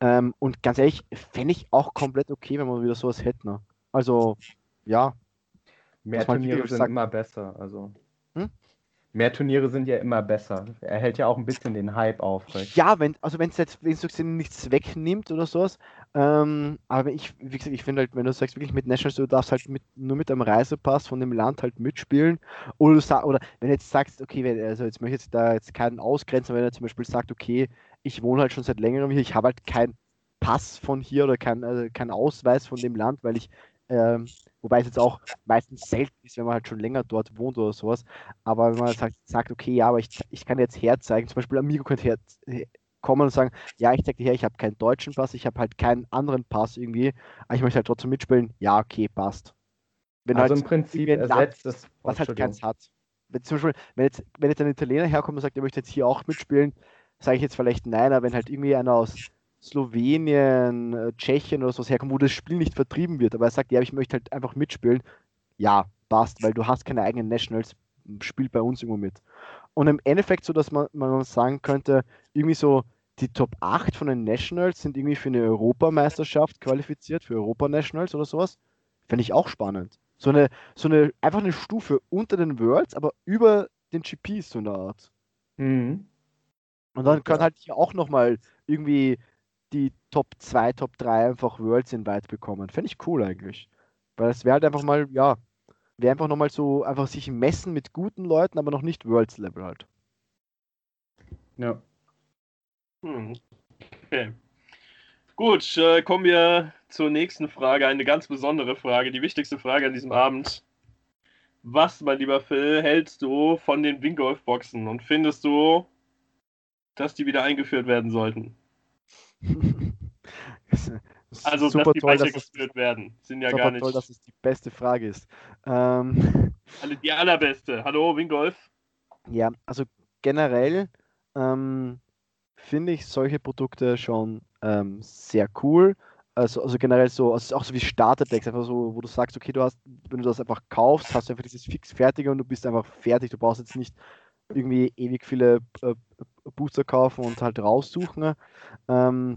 Ähm, und ganz ehrlich, fände ich auch komplett okay, wenn man wieder sowas hätte. Ne? Also, ja, Mehr Turniere sind immer besser. Also. Hm? Mehr Turniere sind ja immer besser. Er hält ja auch ein bisschen den Hype aufrecht. Ja, wenn, also wenn es jetzt, wenn es nichts wegnimmt oder sowas. Ähm, aber ich, wie gesagt, ich finde halt, wenn du sagst, wirklich mit Nationals, du darfst halt mit, nur mit einem Reisepass von dem Land halt mitspielen. Oder du sag, oder wenn du jetzt sagst, okay, wenn, also jetzt möchte ich da jetzt keinen ausgrenzen, wenn er zum Beispiel sagt, okay, ich wohne halt schon seit längerem hier, ich habe halt keinen Pass von hier oder keinen also kein Ausweis von dem Land, weil ich ähm, wobei es jetzt auch meistens selten ist, wenn man halt schon länger dort wohnt oder sowas. Aber wenn man sagt, sagt okay, ja, aber ich, ich kann jetzt herzeigen, zum Beispiel Amigo könnte, her, kommen und sagen, ja, ich zeig dir her, ich habe keinen deutschen Pass, ich habe halt keinen anderen Pass irgendwie, aber ich möchte halt trotzdem mitspielen, ja, okay, passt. Wenn also halt im Prinzip ersetzt das, was halt keins hat. Wenn, zum Beispiel, wenn jetzt, wenn jetzt ein Italiener herkommt und sagt, er möchte jetzt hier auch mitspielen, sage ich jetzt vielleicht nein, aber wenn halt irgendwie einer aus Slowenien, äh, Tschechien oder sowas herkommt, wo das Spiel nicht vertrieben wird, aber er sagt, ja, ich möchte halt einfach mitspielen, ja, passt, weil du hast keine eigenen Nationals, spielt bei uns irgendwo mit. Und im Endeffekt so, dass man, man sagen könnte, irgendwie so die Top 8 von den Nationals sind irgendwie für eine Europameisterschaft qualifiziert, für Europa Nationals oder sowas. Fände ich auch spannend. So eine, so eine, einfach eine Stufe unter den Worlds, aber über den GPs so eine Art. Mhm. Und dann können halt hier auch nochmal irgendwie die Top 2, Top 3 einfach Worlds Invite bekommen. Fände ich cool eigentlich. Weil es wäre halt einfach mal, ja, wäre einfach nochmal so, einfach sich messen mit guten Leuten, aber noch nicht Worlds Level halt. Ja. Hm. Okay. Gut, äh, kommen wir zur nächsten Frage. Eine ganz besondere Frage, die wichtigste Frage an diesem Abend. Was, mein lieber Phil, hältst du von den Wingolf-Boxen und findest du, dass die wieder eingeführt werden sollten? also, super dass die toll, weitergeführt werden. Sind ja gar nicht. toll, dass es die beste Frage ist. Ähm, also die allerbeste. Hallo, Wingolf. Ja, also generell ähm, finde ich solche Produkte schon ähm, sehr cool. Also, also generell so, also auch so wie Starterdecks, einfach so, wo du sagst, okay, du hast, wenn du das einfach kaufst, hast du einfach dieses fix fertige und du bist einfach fertig. Du brauchst jetzt nicht irgendwie ewig viele äh, Booster kaufen und halt raussuchen. Ähm,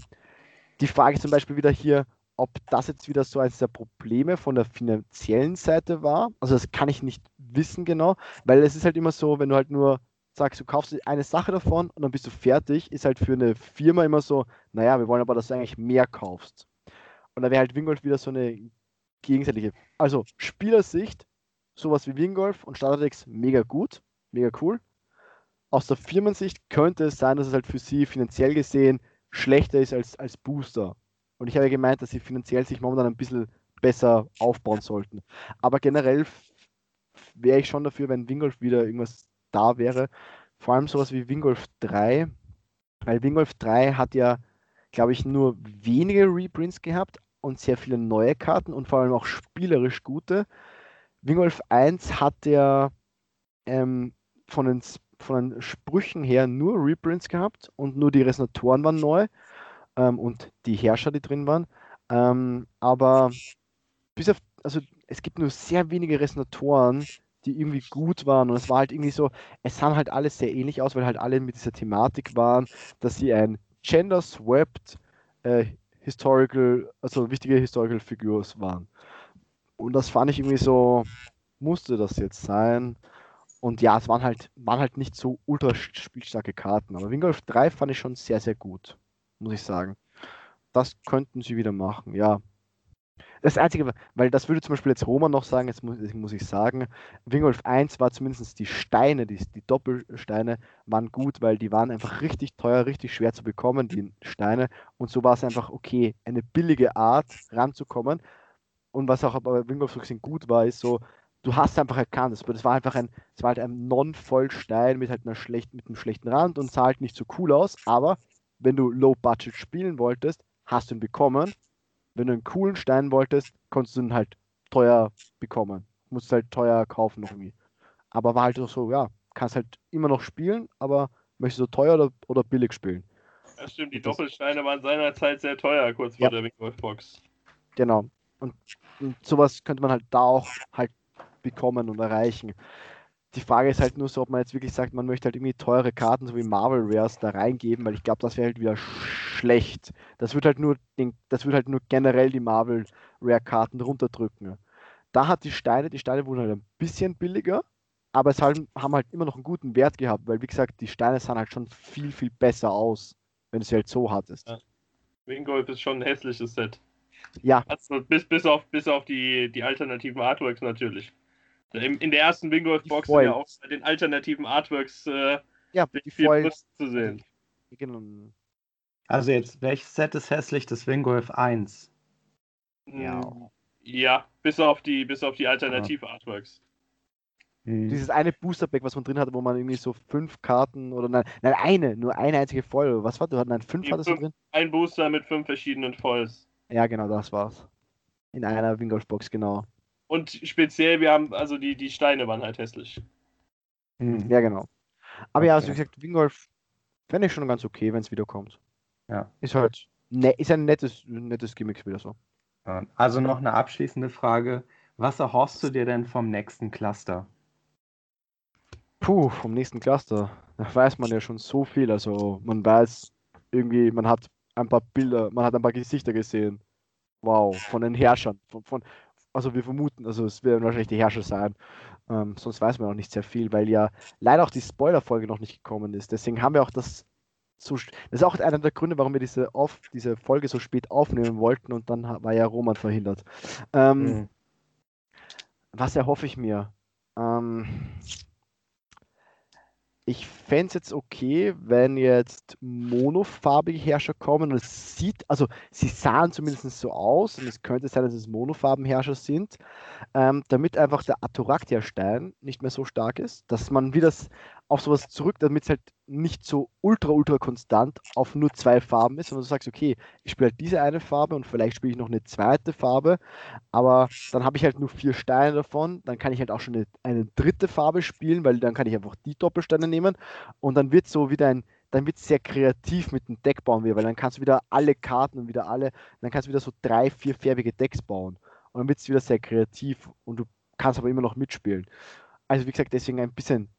die Frage ist zum Beispiel wieder hier, ob das jetzt wieder so eines der Probleme von der finanziellen Seite war. Also das kann ich nicht wissen genau, weil es ist halt immer so, wenn du halt nur sagst, du kaufst eine Sache davon und dann bist du fertig, ist halt für eine Firma immer so, naja, wir wollen aber, dass du eigentlich mehr kaufst. Und da wäre halt Wingolf wieder so eine gegenseitige. Also Spielersicht, sowas wie Wingolf und Starterdex mega gut, mega cool. Aus der Firmensicht könnte es sein, dass es halt für sie finanziell gesehen schlechter ist als, als Booster. Und ich habe gemeint, dass sie finanziell sich momentan ein bisschen besser aufbauen sollten. Aber generell wäre ich schon dafür, wenn Wingolf wieder irgendwas da wäre. Vor allem sowas wie Wingolf 3, weil Wingolf 3 hat ja, glaube ich, nur wenige Reprints gehabt und sehr viele neue Karten und vor allem auch spielerisch gute. Wingolf 1 hat ja ähm, von, den, von den Sprüchen her nur Reprints gehabt und nur die Resonatoren waren neu ähm, und die Herrscher, die drin waren. Ähm, aber bis auf, also es gibt nur sehr wenige Resonatoren, die irgendwie gut waren. Und es war halt irgendwie so, es sahen halt alles sehr ähnlich aus, weil halt alle mit dieser Thematik waren, dass sie ein gender-swept äh, Historical, also wichtige Historical Figures waren. Und das fand ich irgendwie so, musste das jetzt sein. Und ja, es waren halt, waren halt nicht so ultra spielstarke Karten. Aber Wingolf 3 fand ich schon sehr, sehr gut, muss ich sagen. Das könnten sie wieder machen, ja. Das Einzige, weil das würde zum Beispiel jetzt Roman noch sagen, jetzt muss, muss ich sagen, Wingolf 1 war zumindest die Steine, die, die Doppelsteine waren gut, weil die waren einfach richtig teuer, richtig schwer zu bekommen, die Steine. Und so war es einfach okay, eine billige Art ranzukommen. Und was auch bei Wingolf so gut war, ist so, du hast einfach erkannt, das war einfach ein, es war halt ein Non-Vollstein mit halt einer schlechten, mit einem schlechten Rand und sah halt nicht so cool aus, aber wenn du Low Budget spielen wolltest, hast du ihn bekommen wenn du einen coolen Stein wolltest, konntest du ihn halt teuer bekommen. Musst halt teuer kaufen noch irgendwie. Aber war halt auch so, ja, kannst halt immer noch spielen, aber möchtest du teuer oder, oder billig spielen. Ja, stimmt, die Doppelsteine waren seinerzeit sehr teuer, kurz vor ja. der Big Wolf Box. Genau. Und, und sowas könnte man halt da auch halt bekommen und erreichen. Die Frage ist halt nur so, ob man jetzt wirklich sagt, man möchte halt irgendwie teure Karten, so wie Marvel Rares, da reingeben, weil ich glaube, das wäre halt wieder schlecht. Das wird halt nur den, das wird halt nur generell die Marvel Rare Karten runterdrücken. Da hat die Steine, die Steine wurden halt ein bisschen billiger, aber es haben halt immer noch einen guten Wert gehabt, weil wie gesagt, die Steine sahen halt schon viel, viel besser aus, wenn du sie halt so hattest. Ja. Wingolf ist schon ein hässliches Set. Ja. Also bis, bis auf, bis auf die, die alternativen Artworks natürlich. In der ersten Wingolf-Box sind ja auch bei den alternativen Artworks äh, ja, die viel zu sehen. Genau. Also jetzt, welches Set ist hässlich? Das Wingolf 1. Ja. Ja, bis auf die, bis auf die Alternativ-Artworks. Mhm. Dieses eine Booster-Pack, was man drin hatte, wo man irgendwie so fünf Karten oder nein, nein, eine, nur eine einzige Foil. Was war du? Nein, fünf Die hattest fünf- du drin? Ein Booster mit fünf verschiedenen Foils. Ja, genau, das war's. In einer Wingolf-Box, genau. Und speziell, wir haben, also die, die Steine waren halt hässlich. Mhm. Ja, genau. Aber ja, also wie Okay. gesagt, Wingolf fände ich schon ganz okay, wenn es wiederkommt. Ja. Ist halt, ne, ist ein nettes, nettes Gimmick wieder so. Also noch eine abschließende Frage. Was erhoffst du dir denn vom nächsten Cluster? Puh, vom nächsten Cluster. Da weiß man ja schon so viel. Also man weiß irgendwie, man hat ein paar Bilder, man hat ein paar Gesichter gesehen. Wow, von den Herrschern. Von, von, also wir vermuten, also es werden wahrscheinlich die Herrscher sein. Ähm, sonst weiß man auch nicht sehr viel, weil ja leider auch die Spoiler-Folge noch nicht gekommen ist. Deswegen haben wir auch das so. Das ist auch einer der Gründe, warum wir diese, auf, diese Folge so spät aufnehmen wollten und dann war ja Roman verhindert. Ähm, Mhm. was erhoffe ich mir? Ähm, ich fände es jetzt okay, wenn jetzt monofarbige Herrscher kommen. Es sieht, also sie sahen zumindest so aus und es könnte sein, dass es Monofarbenherrscher sind, ähm, damit einfach der Atoraktia-Stein nicht mehr so stark ist, dass man wieder auf sowas zurück, damit es halt nicht so ultra, ultra konstant auf nur zwei Farben ist, sondern du sagst, okay, ich spiele halt diese eine Farbe und vielleicht spiele ich noch eine zweite Farbe, aber dann habe ich halt nur vier Steine davon, dann kann ich halt auch schon eine, eine dritte Farbe spielen, weil dann kann ich einfach die Doppelsteine nehmen und dann wird so wieder ein, dann wird es sehr kreativ mit dem Deck bauen, weil dann kannst du wieder alle Karten und wieder alle, dann kannst du wieder so drei, vier färbige Decks bauen und dann wird es wieder sehr kreativ und du kannst aber immer noch mitspielen. Also wie gesagt, deswegen ein bisschen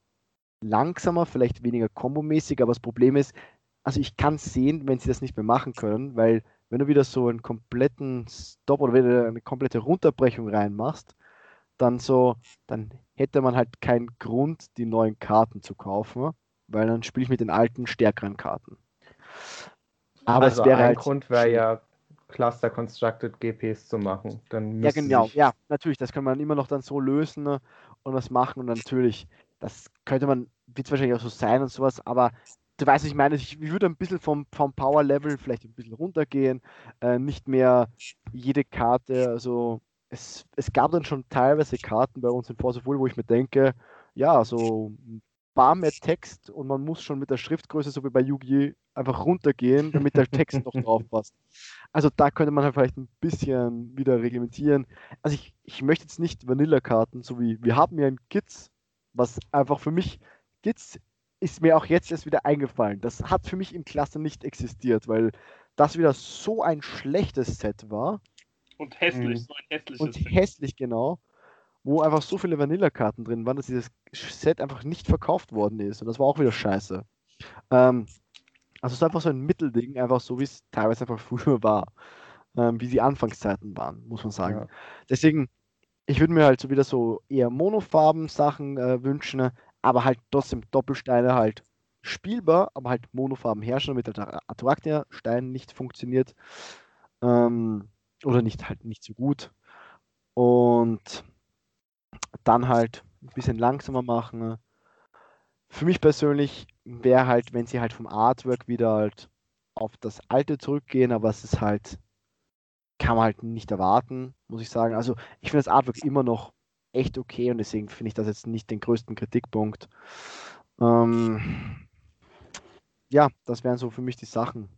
langsamer, vielleicht weniger kombomäßig, aber das Problem ist, also ich kann sehen, wenn sie das nicht mehr machen können, weil wenn du wieder so einen kompletten Stop oder wenn du eine komplette Runterbrechung reinmachst, dann so, dann hätte man halt keinen Grund, die neuen Karten zu kaufen, weil dann spiele ich mit den alten, stärkeren Karten. Aber also es wäre ein halt. Grund wäre ja, Cluster Constructed GPs zu machen. Dann Ja, genau. Ja, natürlich, das kann man immer noch dann so lösen ne, und was machen und natürlich, das könnte man, wird wahrscheinlich auch so sein und sowas, aber du weißt, ich meine, ich, würde ein bisschen vom, vom Power-Level vielleicht ein bisschen runtergehen, äh, nicht mehr jede Karte, also es, es gab dann schon teilweise Karten bei uns in Force of Will, wo ich mir denke, ja, so ein paar mehr Text und man muss schon mit der Schriftgröße, so wie bei Yu-Gi, einfach runtergehen, damit der Text noch drauf passt. Also da könnte man halt vielleicht ein bisschen wieder reglementieren. Also ich, ich möchte jetzt nicht Vanilla-Karten, so wie wir haben ja ein Kids, was einfach für mich, Kids ist mir auch jetzt erst wieder eingefallen. Das hat für mich im Cluster nicht existiert, weil das wieder so ein schlechtes Set war Und hässlich, Mhm. so ein hässliches. und hässlich genau, wo einfach so viele Vanilla-Karten drin waren, dass dieses Set einfach nicht verkauft worden ist. Und das war auch wieder scheiße. Ähm, also es ist einfach so ein Mittelding, einfach so wie es teilweise einfach früher war. Ähm, wie die Anfangszeiten waren, muss man sagen. Ja. Deswegen, ich würde mir halt so wieder so eher Monofarben-Sachen äh, wünschen, aber halt trotzdem Doppelsteine halt spielbar, aber halt Monofarben herrschen, damit halt der Atoraktia-Stein nicht funktioniert. Ähm, oder nicht halt nicht so gut. Und dann halt ein bisschen langsamer machen. Für mich persönlich wäre halt, wenn sie halt vom Artwork wieder halt auf das alte zurückgehen, aber es ist halt, kann man halt nicht erwarten, muss ich sagen. Also ich finde das Artwork immer noch echt okay und deswegen finde ich das jetzt nicht den größten Kritikpunkt. Ähm, ja, das wären so für mich die Sachen.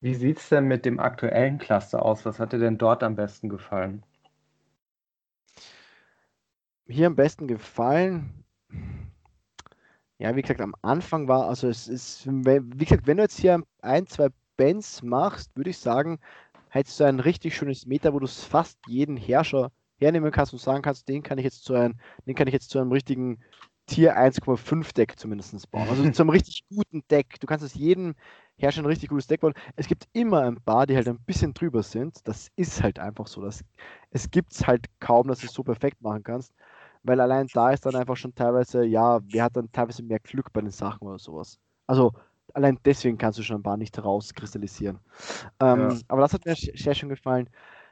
Wie sieht es denn mit dem aktuellen Cluster aus? Was hat dir denn dort am besten gefallen? hier am besten gefallen? Ja, wie gesagt, am Anfang war, also es ist, wie gesagt, wenn du jetzt hier ein, zwei Bands machst, würde ich sagen, hättest du ein richtig schönes Meta, wo du fast jeden Herrscher hernehmen kannst und sagen kannst, den kann ich jetzt zu einem, den kann ich jetzt zu einem richtigen Tier 1,5 Deck zumindest bauen. Also zu einem richtig guten Deck. Du kannst aus jedem Herrscher ein richtig gutes Deck bauen. Es gibt immer ein paar, die halt ein bisschen drüber sind. Das ist halt einfach so. Das, es gibt es halt kaum, dass du es so perfekt machen kannst weil allein da ist dann einfach schon teilweise, ja, wer hat dann teilweise mehr Glück bei den Sachen oder sowas. Also allein deswegen kannst du schon ein paar nicht rauskristallisieren. Ähm, Ja. Aber das hat mir sehr schön gefallen.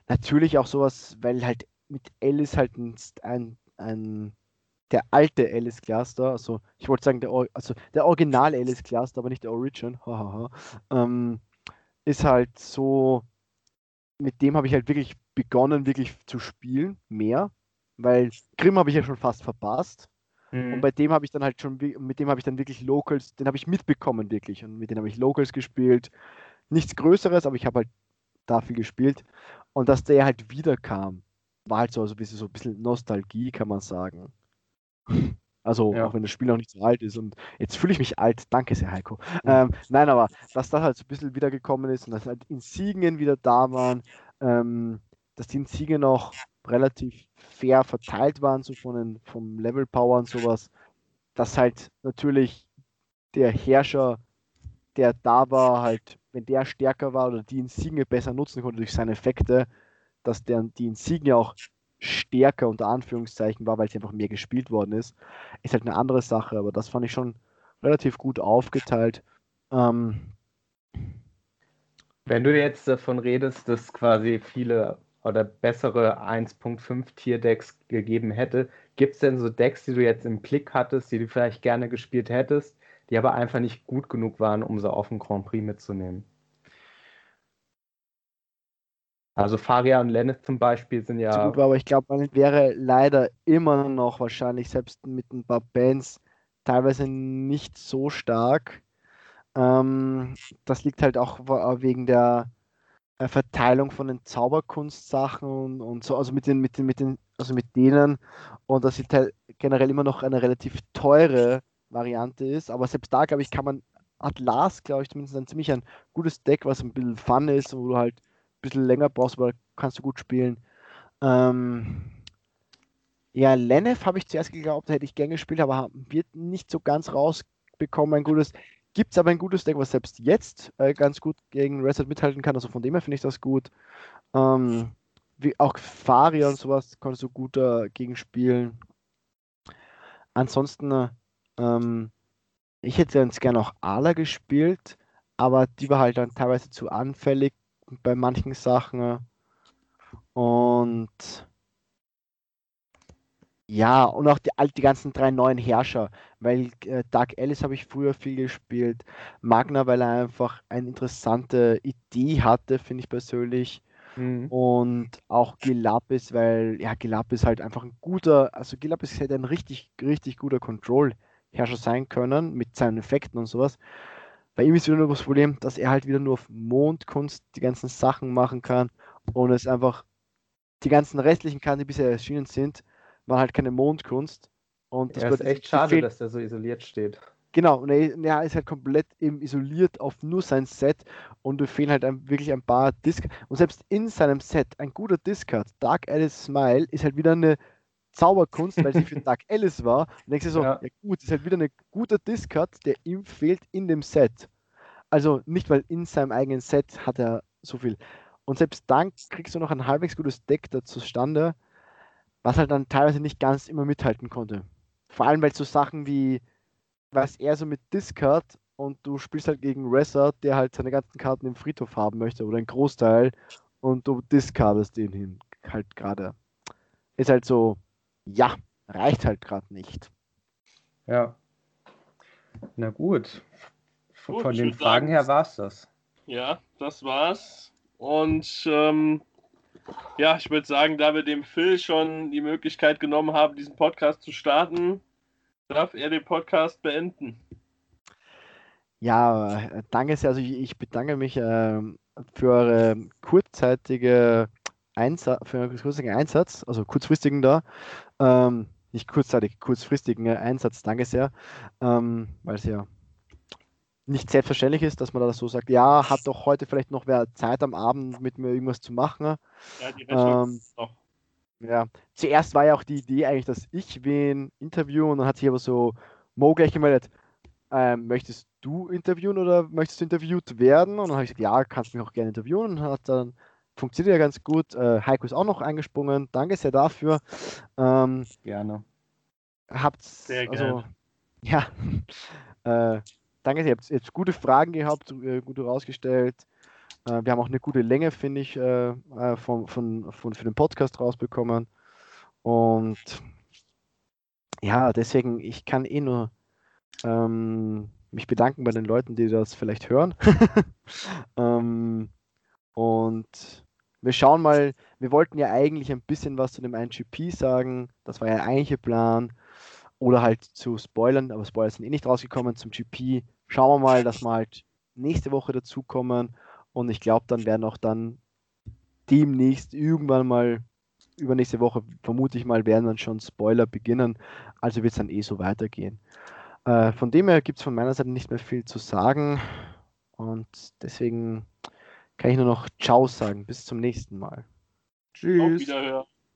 Natürlich auch sowas, weil halt mit Alice halt ein, ein, ein der alte Alice Cluster, also ich wollte sagen, der, also der Original Alice Cluster, aber nicht der Origin, ähm, ist halt so, mit dem habe ich halt wirklich begonnen, wirklich zu spielen, mehr, weil Grimm habe ich ja schon fast verpasst. Mhm. Und bei dem habe ich dann halt schon, mit dem habe ich dann wirklich Locals, den habe ich mitbekommen wirklich. Und mit dem habe ich Locals gespielt. Nichts Größeres, aber ich habe halt da viel gespielt. Und dass der halt wiederkam, war halt so, also ein bisschen, so ein bisschen Nostalgie, kann man sagen. Also, ja. auch wenn das Spiel noch nicht so alt ist. Und jetzt fühle ich mich alt. Danke sehr, Heiko. Ähm, nein, aber dass das halt so ein bisschen wiedergekommen ist und dass halt Insignen wieder da waren, ähm, dass die Insignen auch relativ fair verteilt waren, so von den, vom Level Power und sowas. Dass halt natürlich der Herrscher, der da war, halt, wenn der stärker war oder die Insigne besser nutzen konnte durch seine Effekte, dass der, die Insigne auch stärker unter Anführungszeichen war, weil sie einfach mehr gespielt worden ist, ist halt eine andere Sache, aber das fand ich schon relativ gut aufgeteilt. Ähm, Wenn du jetzt davon redest, dass quasi viele oder bessere 1.5 Tier-Decks gegeben hätte, gibt es denn so Decks, die du jetzt im Blick hattest, die du vielleicht gerne gespielt hättest, die aber einfach nicht gut genug waren, um sie auf den Grand Prix mitzunehmen? Also Faria und Lenneth zum Beispiel sind ja. Gut, aber ich glaube, man wäre leider immer noch wahrscheinlich, selbst mit ein paar Bands, teilweise nicht so stark. Ähm, das liegt halt auch wegen der Verteilung von den Zauberkunstsachen und, und so, also mit den, mit den, mit den, also mit denen und dass sie generell immer noch eine relativ teure Variante ist. Aber selbst da, glaube ich, kann man, hat Lars, glaube ich, zumindest ein ziemlich ein gutes Deck, was ein bisschen Fun ist, wo du halt bisschen länger brauchst, aber kannst du gut spielen. Ähm, ja, Lennef habe ich zuerst geglaubt, hätte ich gern gespielt, aber wird nicht so ganz rausbekommen. Ein gutes, gibt es aber ein gutes Deck, was selbst jetzt äh, ganz gut gegen Reset mithalten kann. Also von dem her finde ich das gut. Ähm, wie auch Faria und sowas konntest du gut dagegen spielen. Ansonsten, ähm, ich hätte ganz gerne auch Ala gespielt, aber die war halt dann teilweise zu anfällig bei manchen Sachen. Und ja, und auch die, die ganzen drei neuen Herrscher, weil äh, Dark Alice habe ich früher viel gespielt. Magna, weil er einfach eine interessante Idee hatte, finde ich persönlich. Mhm. Und auch Gilapis, weil ja, Gilapis halt einfach ein guter, also Gilapis hätte ein richtig, richtig guter Control-Herrscher sein können mit seinen Effekten und sowas. Bei ihm ist wieder nur das Problem, dass er halt wieder nur auf Mondkunst die ganzen Sachen machen kann und es einfach die ganzen restlichen Karten, die bisher erschienen sind, waren halt keine Mondkunst. Und das ja, ist echt schade, dass er so isoliert steht. Genau, und er, er, ist halt komplett eben isoliert auf nur sein Set und du fehlen halt wirklich ein paar Discards. Und selbst in seinem Set, ein guter Discard, Dark Alice Smile, ist halt wieder eine Zauberkunst, weil sie für Dark Alice war. Und denkst du so, ja. ja gut, ist halt wieder ein guter Discard, der ihm fehlt in dem Set. Also nicht, weil in seinem eigenen Set hat er so viel. Und selbst dann kriegst du noch ein halbwegs gutes Deck da zustande, was halt dann teilweise nicht ganz immer mithalten konnte. Vor allem, weil so Sachen wie, was er so mit Discard und du spielst halt gegen Resser, der halt seine ganzen Karten im Friedhof haben möchte oder einen Großteil und du discardest den hin halt gerade. Ist halt so, ja, reicht halt gerade nicht. Ja. Na gut. gut Von den Fragen sagen, her war es das. Ja, das war's. Und ähm, ja, ich würde sagen, da wir dem Phil schon die Möglichkeit genommen haben, diesen Podcast zu starten, darf er den Podcast beenden. Ja, danke sehr. Also ich, bedanke mich äh, für eure kurzzeitige Einsatz, für einen kurzfristigen Einsatz, also kurzfristigen da, ähm, nicht kurzzeitig, kurzfristigen Einsatz, danke sehr, ähm, weil es ja nicht selbstverständlich ist, dass man da so sagt, ja, hat doch heute vielleicht noch wer Zeit am Abend mit mir irgendwas zu machen. Ja, die ähm. Ja, zuerst war ja auch die Idee eigentlich, dass ich wen interviewe und dann hat sich aber so Mo gleich gemeldet, ähm, möchtest du interviewen oder möchtest du interviewt werden? Und dann habe ich gesagt, ja, kannst mich auch gerne interviewen und hat dann funktioniert ja ganz gut. Äh, Heiko ist auch noch eingesprungen. Danke sehr dafür. Ähm, gerne. Habt sehr also, ja. äh, danke, ihr habt jetzt gute Fragen gehabt, äh, gut herausgestellt. Äh, wir haben auch eine gute Länge, finde ich, äh, von, von, von, für den Podcast rausbekommen. Und ja, deswegen, ich kann eh nur ähm, mich bedanken bei den Leuten, die das vielleicht hören. ähm, und wir schauen mal, wir wollten ja eigentlich ein bisschen was zu dem IGP sagen. Das war ja der eigentliche Plan. Oder halt zu spoilern, aber Spoiler sind eh nicht rausgekommen zum GP. Schauen wir mal, dass wir halt nächste Woche dazukommen und ich glaube, dann werden auch dann demnächst irgendwann mal übernächste Woche, vermute ich mal, werden dann schon Spoiler beginnen. Also wird es dann eh so weitergehen. Äh, von dem her gibt es von meiner Seite nicht mehr viel zu sagen. Und deswegen kann ich nur noch Ciao sagen. Bis zum nächsten Mal. Tschüss. Auf Wiederhören.